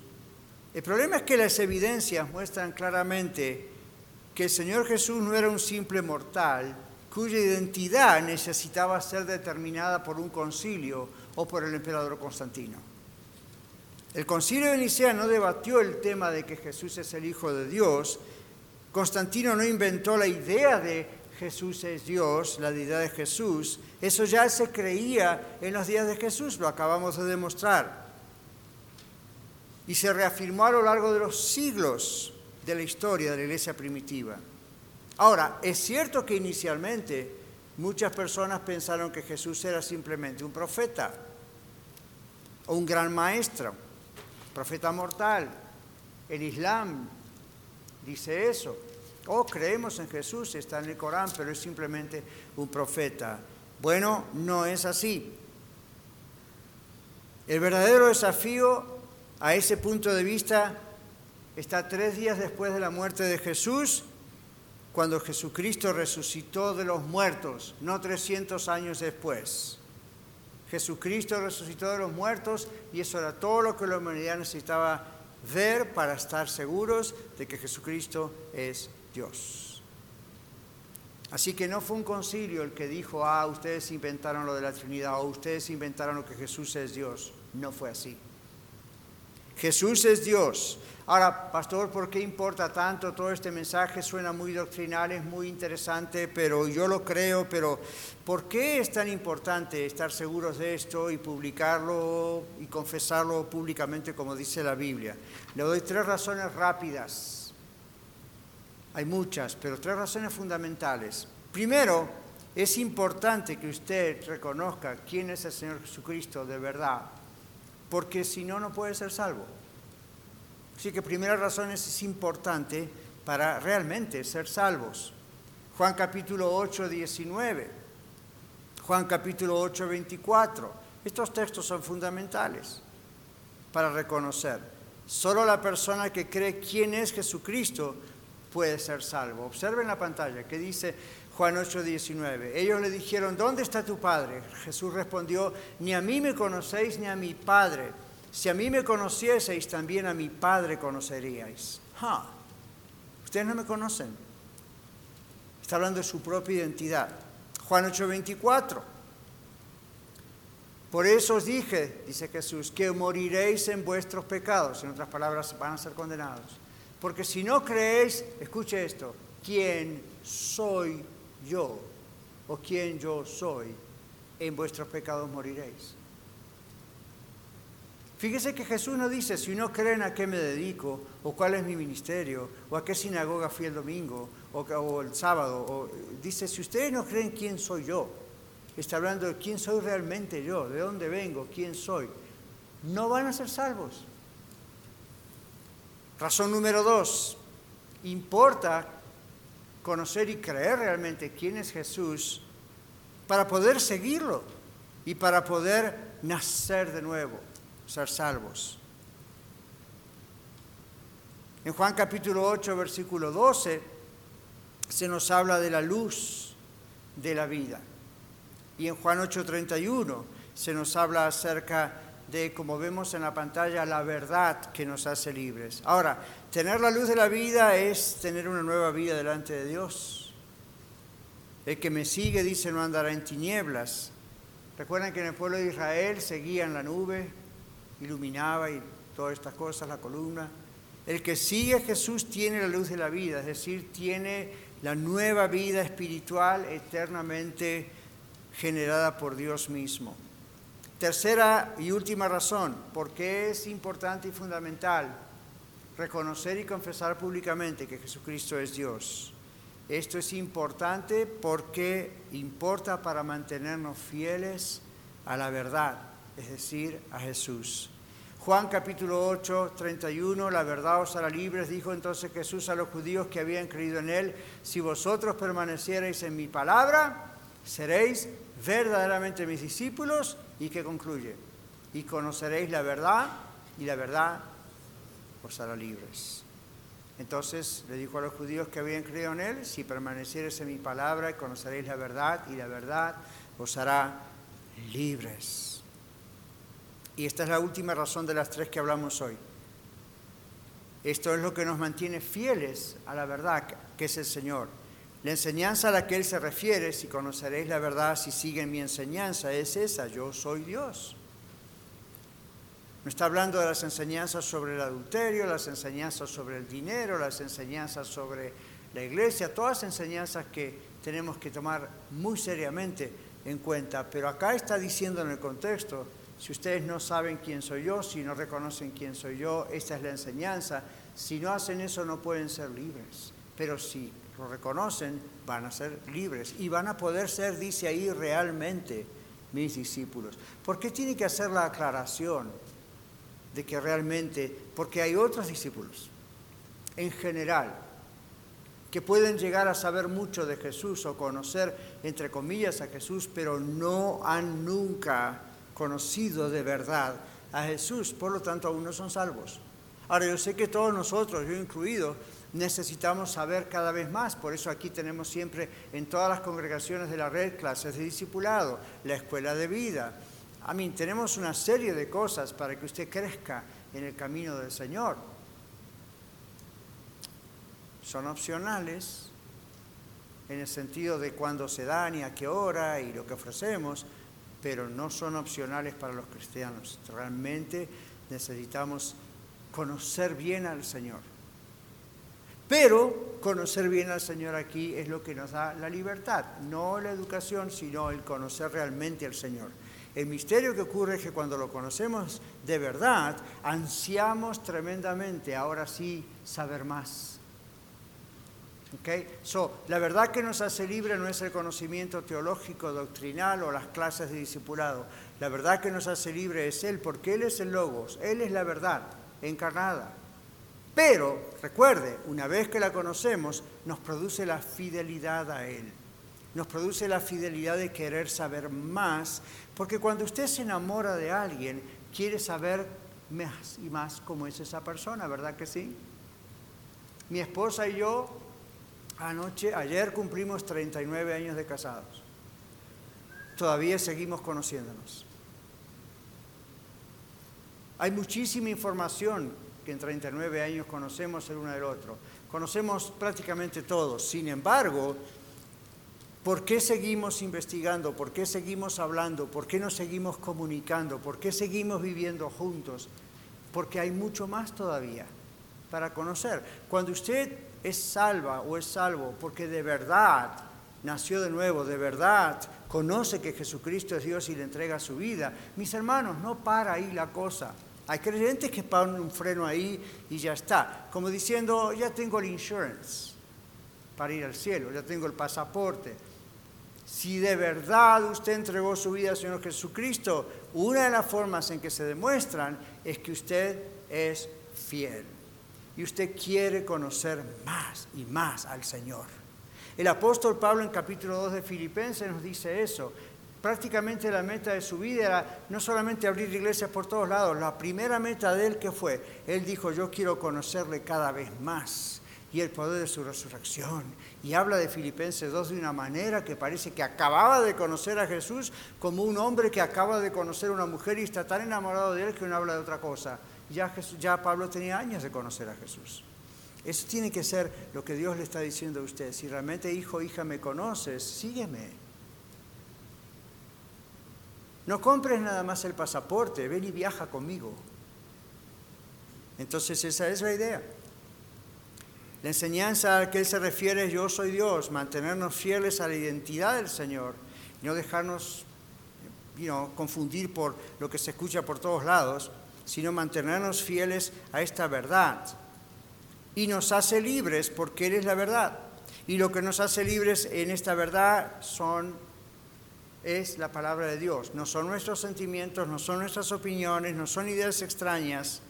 S2: El problema es que las evidencias muestran claramente que el Señor Jesús no era un simple mortal, cuya identidad necesitaba ser determinada por un concilio o por el emperador Constantino. El concilio de Nicea no debatió el tema de que Jesús es el Hijo de Dios. Constantino no inventó la idea de Jesús es Dios, la deidad de Jesús. Eso ya se creía en los días de Jesús, lo acabamos de demostrar. Y se reafirmó a lo largo de los siglos de la historia de la iglesia primitiva. Ahora, es cierto que inicialmente muchas personas pensaron que Jesús era simplemente un profeta o un gran maestro, profeta mortal. El Islam dice eso. Oh, creemos en Jesús, está en el Corán, pero es simplemente un profeta. Bueno, no es así. El verdadero desafío a ese punto de vista está tres días después de la muerte de Jesús, cuando Jesucristo resucitó de los muertos, no 300 años después. Jesucristo resucitó de los muertos y eso era todo lo que la humanidad necesitaba ver para estar seguros de que Jesucristo es Así que no fue un concilio el que dijo, ah, ustedes inventaron lo de la Trinidad o ustedes inventaron lo que Jesús es Dios. No fue así. Jesús es Dios. Ahora, pastor, ¿por qué importa tanto todo este mensaje? Suena muy doctrinal, es muy interesante, pero yo lo creo, pero ¿por qué es tan importante estar seguros de esto y publicarlo y confesarlo públicamente como dice la Biblia? Le doy tres razones rápidas. Hay muchas, pero tres razones fundamentales. Primero, es importante que usted reconozca quién es el Señor Jesucristo de verdad, porque si no, no puede ser salvo. Así que primera razón es, es importante para realmente ser salvos. Juan capítulo 8, 19. Juan capítulo 8, 24. Estos textos son fundamentales para reconocer. Solo la persona que cree quién es Jesucristo puede ser salvo. Observen la pantalla que dice Juan 8, 19. Ellos le dijeron, ¿dónde está tu Padre? Jesús respondió, ni a mí me conocéis ni a mi Padre. Si a mí me conocieseis, también a mi Padre conoceríais. Ustedes no me conocen. Está hablando de su propia identidad. Juan 8:24. Por eso os dije, dice Jesús, que moriréis en vuestros pecados. En otras palabras, van a ser condenados. Porque si no creéis, escuche esto, ¿quién soy yo? ¿O quién yo soy? En vuestros pecados moriréis. Fíjese que Jesús no dice, si no creen a qué me dedico, o cuál es mi ministerio, o a qué sinagoga fui el domingo, o, el sábado. Dice, si ustedes no creen quién soy yo, está hablando de quién soy realmente yo, de dónde vengo, quién soy, no van a ser salvos. Razón número dos, importa conocer y creer realmente quién es Jesús para poder seguirlo y para poder nacer de nuevo ser salvos. En Juan capítulo 8, versículo 12, se nos habla de la luz de la vida. Y en Juan 8:31 se nos habla acerca de, como vemos en la pantalla, la verdad que nos hace libres. Ahora, tener la luz de la vida es tener una nueva vida delante de Dios. El que me sigue dice no andará en tinieblas. Recuerdan que en el pueblo de Israel seguían la nube, iluminaba y todas estas cosas, la columna. El que sigue a Jesús tiene la luz de la vida, es decir, tiene la nueva vida espiritual eternamente generada por Dios mismo. Tercera y última razón, por qué es importante y fundamental reconocer y confesar públicamente que Jesucristo es Dios. Esto es importante porque importa para mantenernos fieles a la verdad es decir, a Jesús. Juan capítulo 8, 31, la verdad os hará libres, dijo entonces Jesús a los judíos que habían creído en él, si vosotros permaneciereis en mi palabra, seréis verdaderamente mis discípulos y que concluye, y conoceréis la verdad y la verdad os hará libres. Entonces le dijo a los judíos que habían creído en él, si permaneciereis en mi palabra, conoceréis la verdad y la verdad os hará libres. Y esta es la última razón de las tres que hablamos hoy. Esto es lo que nos mantiene fieles a la verdad, que es el Señor. La enseñanza a la que Él se refiere, si conoceréis la verdad, si siguen mi enseñanza, es esa, yo soy Dios. No está hablando de las enseñanzas sobre el adulterio, las enseñanzas sobre el dinero, las enseñanzas sobre la iglesia, todas enseñanzas que tenemos que tomar muy seriamente en cuenta. Pero acá está diciendo en el contexto, si ustedes no saben quién soy yo, si no reconocen quién soy yo, esta es la enseñanza. Si no hacen eso no pueden ser libres. Pero si lo reconocen, van a ser libres y van a poder ser, dice ahí, realmente mis discípulos. ¿Por qué tiene que hacer la aclaración de que realmente, porque hay otros discípulos en general que pueden llegar a saber mucho de Jesús o conocer, entre comillas, a Jesús, pero no han nunca conocido de verdad a Jesús, por lo tanto aún no son salvos. Ahora yo sé que todos nosotros, yo incluido, necesitamos saber cada vez más, por eso aquí tenemos siempre en todas las congregaciones de la red clases de discipulado, la escuela de vida. A mí tenemos una serie de cosas para que usted crezca en el camino del Señor. Son opcionales en el sentido de cuándo se dan y a qué hora y lo que ofrecemos, pero no son opcionales para los cristianos. Realmente necesitamos conocer bien al Señor. Pero conocer bien al Señor aquí es lo que nos da la libertad, no la educación, sino el conocer realmente al Señor. El misterio que ocurre es que cuando lo conocemos de verdad, ansiamos tremendamente, ahora sí, saber más Okay? So, la verdad que nos hace libre no es el conocimiento teológico, doctrinal o las clases de discipulado. La verdad que nos hace libre es Él, porque Él es el Logos, Él es la verdad encarnada. Pero, recuerde, una vez que la conocemos, nos produce la fidelidad a Él. Nos produce la fidelidad de querer saber más, porque cuando usted se enamora de alguien, quiere saber más y más cómo es esa persona, ¿verdad que sí? Mi esposa y yo Anoche, ayer cumplimos 39 años de casados. Todavía seguimos conociéndonos. Hay muchísima información que en 39 años conocemos el uno del otro. Conocemos prácticamente todos. Sin embargo, ¿por qué seguimos investigando? ¿Por qué seguimos hablando? ¿Por qué nos seguimos comunicando? ¿Por qué seguimos viviendo juntos? Porque hay mucho más todavía para conocer. Cuando usted es salva o es salvo porque de verdad nació de nuevo, de verdad conoce que Jesucristo es Dios y le entrega su vida. Mis hermanos, no para ahí la cosa. Hay creyentes que ponen un freno ahí y ya está, como diciendo, ya tengo el insurance para ir al cielo, ya tengo el pasaporte. Si de verdad usted entregó su vida al Señor Jesucristo, una de las formas en que se demuestran es que usted es fiel y usted quiere conocer más y más al Señor. El apóstol Pablo en capítulo 2 de Filipenses nos dice eso. Prácticamente la meta de su vida era no solamente abrir iglesias por todos lados, la primera meta de él que fue, él dijo, yo quiero conocerle cada vez más y el poder de su resurrección. Y habla de Filipenses 2 de una manera que parece que acababa de conocer a Jesús como un hombre que acaba de conocer a una mujer y está tan enamorado de él que no habla de otra cosa. Ya, ya Pablo tenía años de conocer a Jesús. Eso tiene que ser lo que Dios le está diciendo a usted. Si realmente hijo hija me conoces, sígueme. No compres nada más el pasaporte, ven y viaja conmigo. Entonces esa es la idea. La enseñanza a que él se refiere es yo soy Dios, mantenernos fieles a la identidad del Señor, no dejarnos confundir por lo que se escucha por todos lados, sino mantenernos fieles a esta verdad y nos hace libres porque Él es la verdad. Y lo que nos hace libres en esta verdad son, es la palabra de Dios. No son nuestros sentimientos, no son nuestras opiniones, no son ideas extrañas,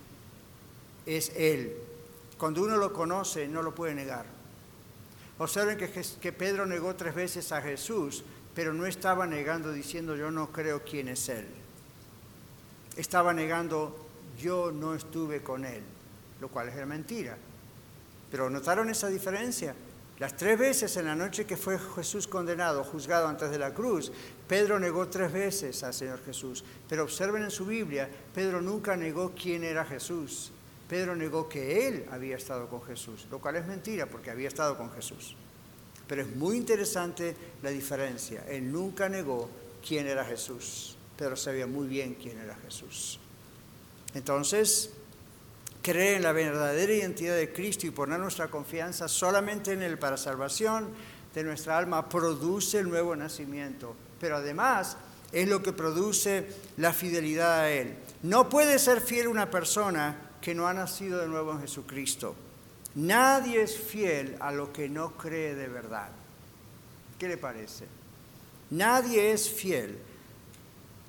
S2: es Él. Cuando uno lo conoce, no lo puede negar. Observen que, que Pedro negó tres veces a Jesús, pero no estaba negando diciendo yo no creo quién es Él. Estaba negando yo no estuve con Él, lo cual es mentira. Pero ¿notaron esa diferencia? Las tres veces en la noche que fue Jesús condenado, juzgado antes de la cruz, Pedro negó tres veces al Señor Jesús. Pero observen en su Biblia, Pedro nunca negó quién era Jesús. Pedro negó que él había estado con Jesús, lo cual es mentira porque había estado con Jesús. Pero es muy interesante la diferencia. Él nunca negó quién era Jesús. Pedro sabía muy bien quién era Jesús. Entonces, creer en la verdadera identidad de Cristo y poner nuestra confianza solamente en Él para salvación de nuestra alma produce el nuevo nacimiento. Pero además es lo que produce la fidelidad a Él. No puede ser fiel una persona que no ha nacido de nuevo en Jesucristo. Nadie es fiel a lo que no cree de verdad. ¿Qué le parece? Nadie es fiel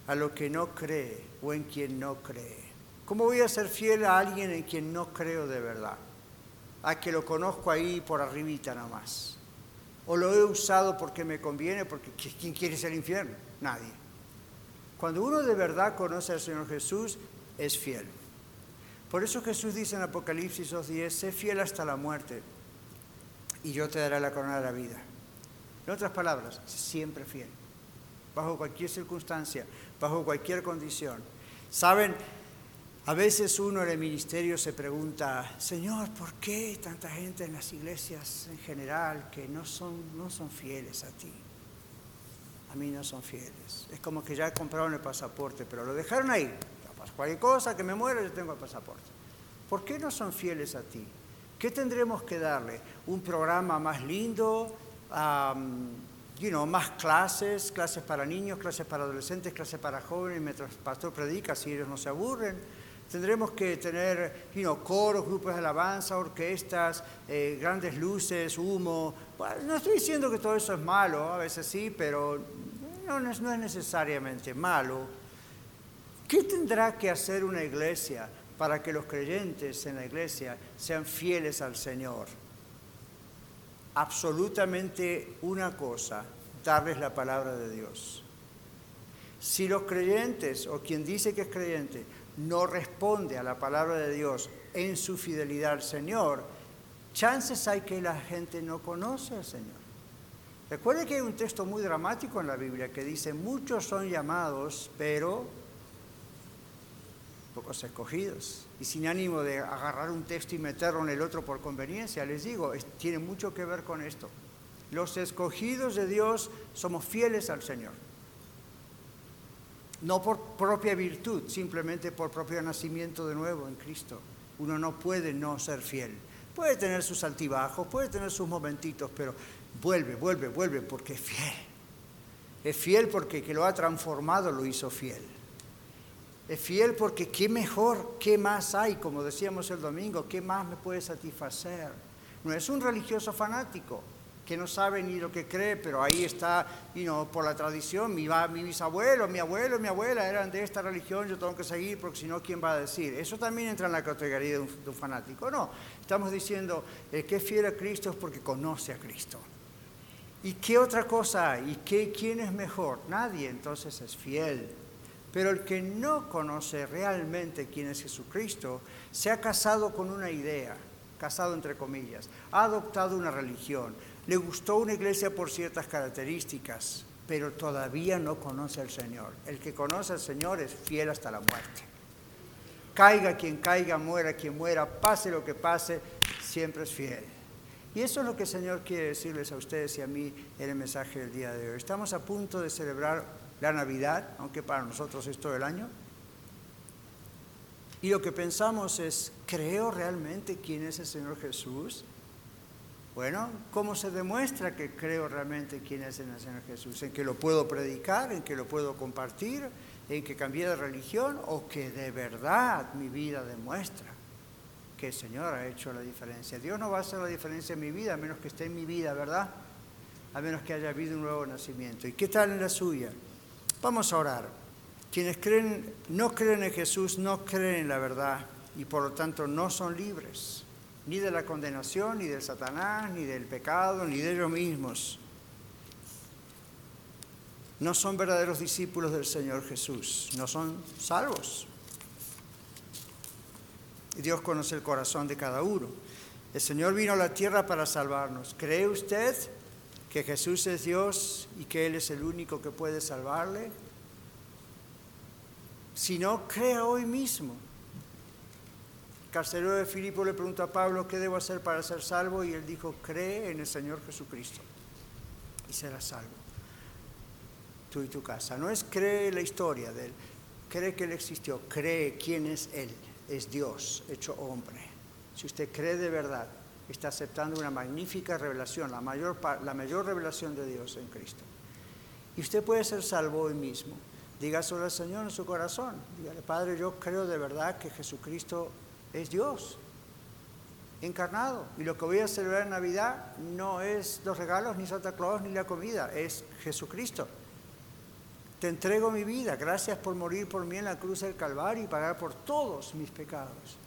S2: a lo que no cree o en quien no cree. ¿Cómo voy a ser fiel a alguien en quien no creo de verdad? A que lo conozco ahí por arribita nomás. O lo he usado porque me conviene, porque ¿quién quiere ser infierno? Nadie. Cuando uno de verdad conoce al Señor Jesús, es fiel. Por eso Jesús dice en Apocalipsis 2.10, sé fiel hasta la muerte y yo te daré la corona de la vida. En otras palabras, siempre fiel, bajo cualquier circunstancia, bajo cualquier condición. Saben, a veces uno en el ministerio se pregunta, Señor, ¿por qué tanta gente en las iglesias en general que no son, no son fieles a ti? A mí no son fieles. Es como que ya compraron el pasaporte, pero lo dejaron ahí. Cualquier cosa que me muera, yo tengo el pasaporte. ¿Por qué no son fieles a ti? ¿Qué tendremos que darle? ¿Un programa más lindo? you más clases, clases para niños, clases para adolescentes, clases para jóvenes, mientras el pastor predica, si ellos no se aburren Tendremos que tener coros, grupos de alabanza, orquestas, eh, grandes luces, humo. no estoy diciendo que todo eso es malo, a veces sí, pero no, no es necesariamente malo. ¿Qué tendrá que hacer una iglesia para que los creyentes en la iglesia sean fieles al Señor? Absolutamente una cosa, darles la palabra de Dios. Si los creyentes o quien dice que es creyente no responde a la palabra de Dios en su fidelidad al Señor, chances hay que la gente no conoce al Señor. Recuerde que hay un texto muy dramático en la Biblia que dice, muchos son llamados, pero pocos escogidos. Y sin ánimo de agarrar un texto y meterlo en el otro por conveniencia, les digo, tiene mucho que ver con esto. Los escogidos de Dios somos fieles al Señor no por propia virtud, simplemente por propio nacimiento de nuevo en Cristo. Uno no puede no ser fiel. Puede tener sus altibajos, puede tener sus momentitos, pero vuelve, vuelve, vuelve porque es fiel. Es fiel porque que lo ha transformado lo hizo fiel. Es fiel porque qué mejor, qué más hay, como decíamos el domingo, qué más me puede satisfacer. No es un religioso fanático que no sabe ni lo que cree, pero ahí está, y no por la tradición, mi, mi bisabuelo, mi abuelo, mi abuela eran de esta religión, yo tengo que seguir porque si no, ¿quién va a decir? Eso también entra en la categoría de un, fanático. No, estamos diciendo, el que es fiel a Cristo es porque conoce a Cristo. ¿Y qué otra cosa hay? ¿Y qué, quién es mejor? Nadie, entonces es fiel. Pero el que no conoce realmente quién es Jesucristo, se ha casado con una idea, casado entre comillas, ha adoptado una religión, le gustó una iglesia por ciertas características, pero todavía no conoce al Señor. El que conoce al Señor es fiel hasta la muerte. Caiga quien caiga, muera quien muera, pase lo que pase, siempre es fiel. Y eso es lo que el Señor quiere decirles a ustedes y a mí en el mensaje del día de hoy. Estamos a punto de celebrar la Navidad, aunque para nosotros es todo el año. Y lo que pensamos es, ¿creo realmente quién es el Señor Jesús? Bueno, ¿cómo se demuestra que creo realmente quién es el Señor Jesús? ¿En que lo puedo predicar? ¿En que lo puedo compartir? ¿En que cambié de religión? ¿O que de verdad mi vida demuestra que el Señor ha hecho la diferencia? Dios no va a hacer la diferencia en mi vida a menos que esté en mi vida, ¿verdad? A menos que haya habido un nuevo nacimiento. ¿Y qué tal en la suya? Vamos a orar. Quienes creen, no creen en Jesús no creen en la verdad y por lo tanto no son libres, ni de la condenación, ni del Satanás, ni del pecado, ni de ellos mismos. No son verdaderos discípulos del Señor Jesús, no son salvos. Y Dios conoce el corazón de cada uno. El Señor vino a la tierra para salvarnos. ¿Cree usted que Jesús es Dios y que Él es el único que puede salvarle? Si no, crea hoy mismo. El carcelero de Filipo le preguntó a Pablo, ¿qué debo hacer para ser salvo? Y él dijo, cree en el Señor Jesucristo y serás salvo. Tú y tu casa. No es cree la historia de Él, cree que Él existió, cree quién es Él. Es Dios hecho hombre. Si usted cree de verdad, está aceptando una magnífica revelación, la mayor, la mayor revelación de Dios en Cristo. Y usted puede ser salvo hoy mismo. Dígaselo al Señor en su corazón. Dígale, Padre, yo creo de verdad que Jesucristo es Dios encarnado. Y lo que voy a celebrar en Navidad no es los regalos, ni Santa Claus, ni la comida, es Jesucristo. Te entrego mi vida. Gracias por morir por mí en la cruz del Calvario y pagar por todos mis pecados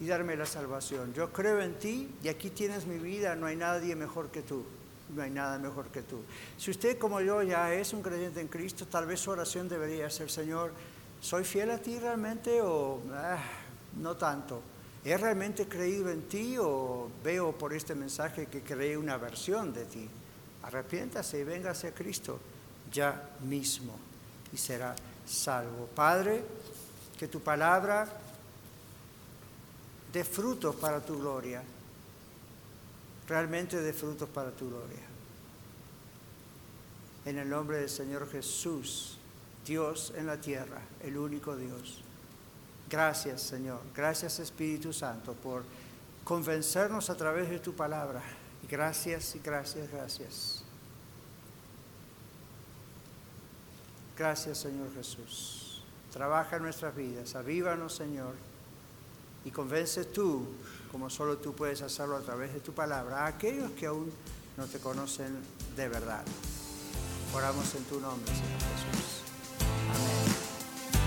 S2: y darme la salvación. Yo creo en ti y aquí tienes mi vida, no hay nadie mejor que tú. No hay nada mejor que tú. Si usted como yo ya es un creyente en Cristo, tal vez su oración debería ser, Señor, ¿soy fiel a ti realmente o ah, no tanto? ¿He realmente creído en ti o veo por este mensaje que creé una versión de ti? Arrepiéntase y venga hacia Cristo ya mismo y será salvo. Padre, que tu palabra de frutos para tu gloria, realmente de frutos para tu gloria. En el nombre del Señor Jesús, Dios en la tierra, el único Dios. Gracias Señor, gracias Espíritu Santo por convencernos a través de tu palabra. Gracias y gracias, gracias. Gracias Señor Jesús. Trabaja en nuestras vidas, avívanos Señor y convence tú, como solo tú puedes hacerlo a través de tu palabra, a aquellos que aún no te conocen de verdad. Oramos en tu nombre, Señor Jesús.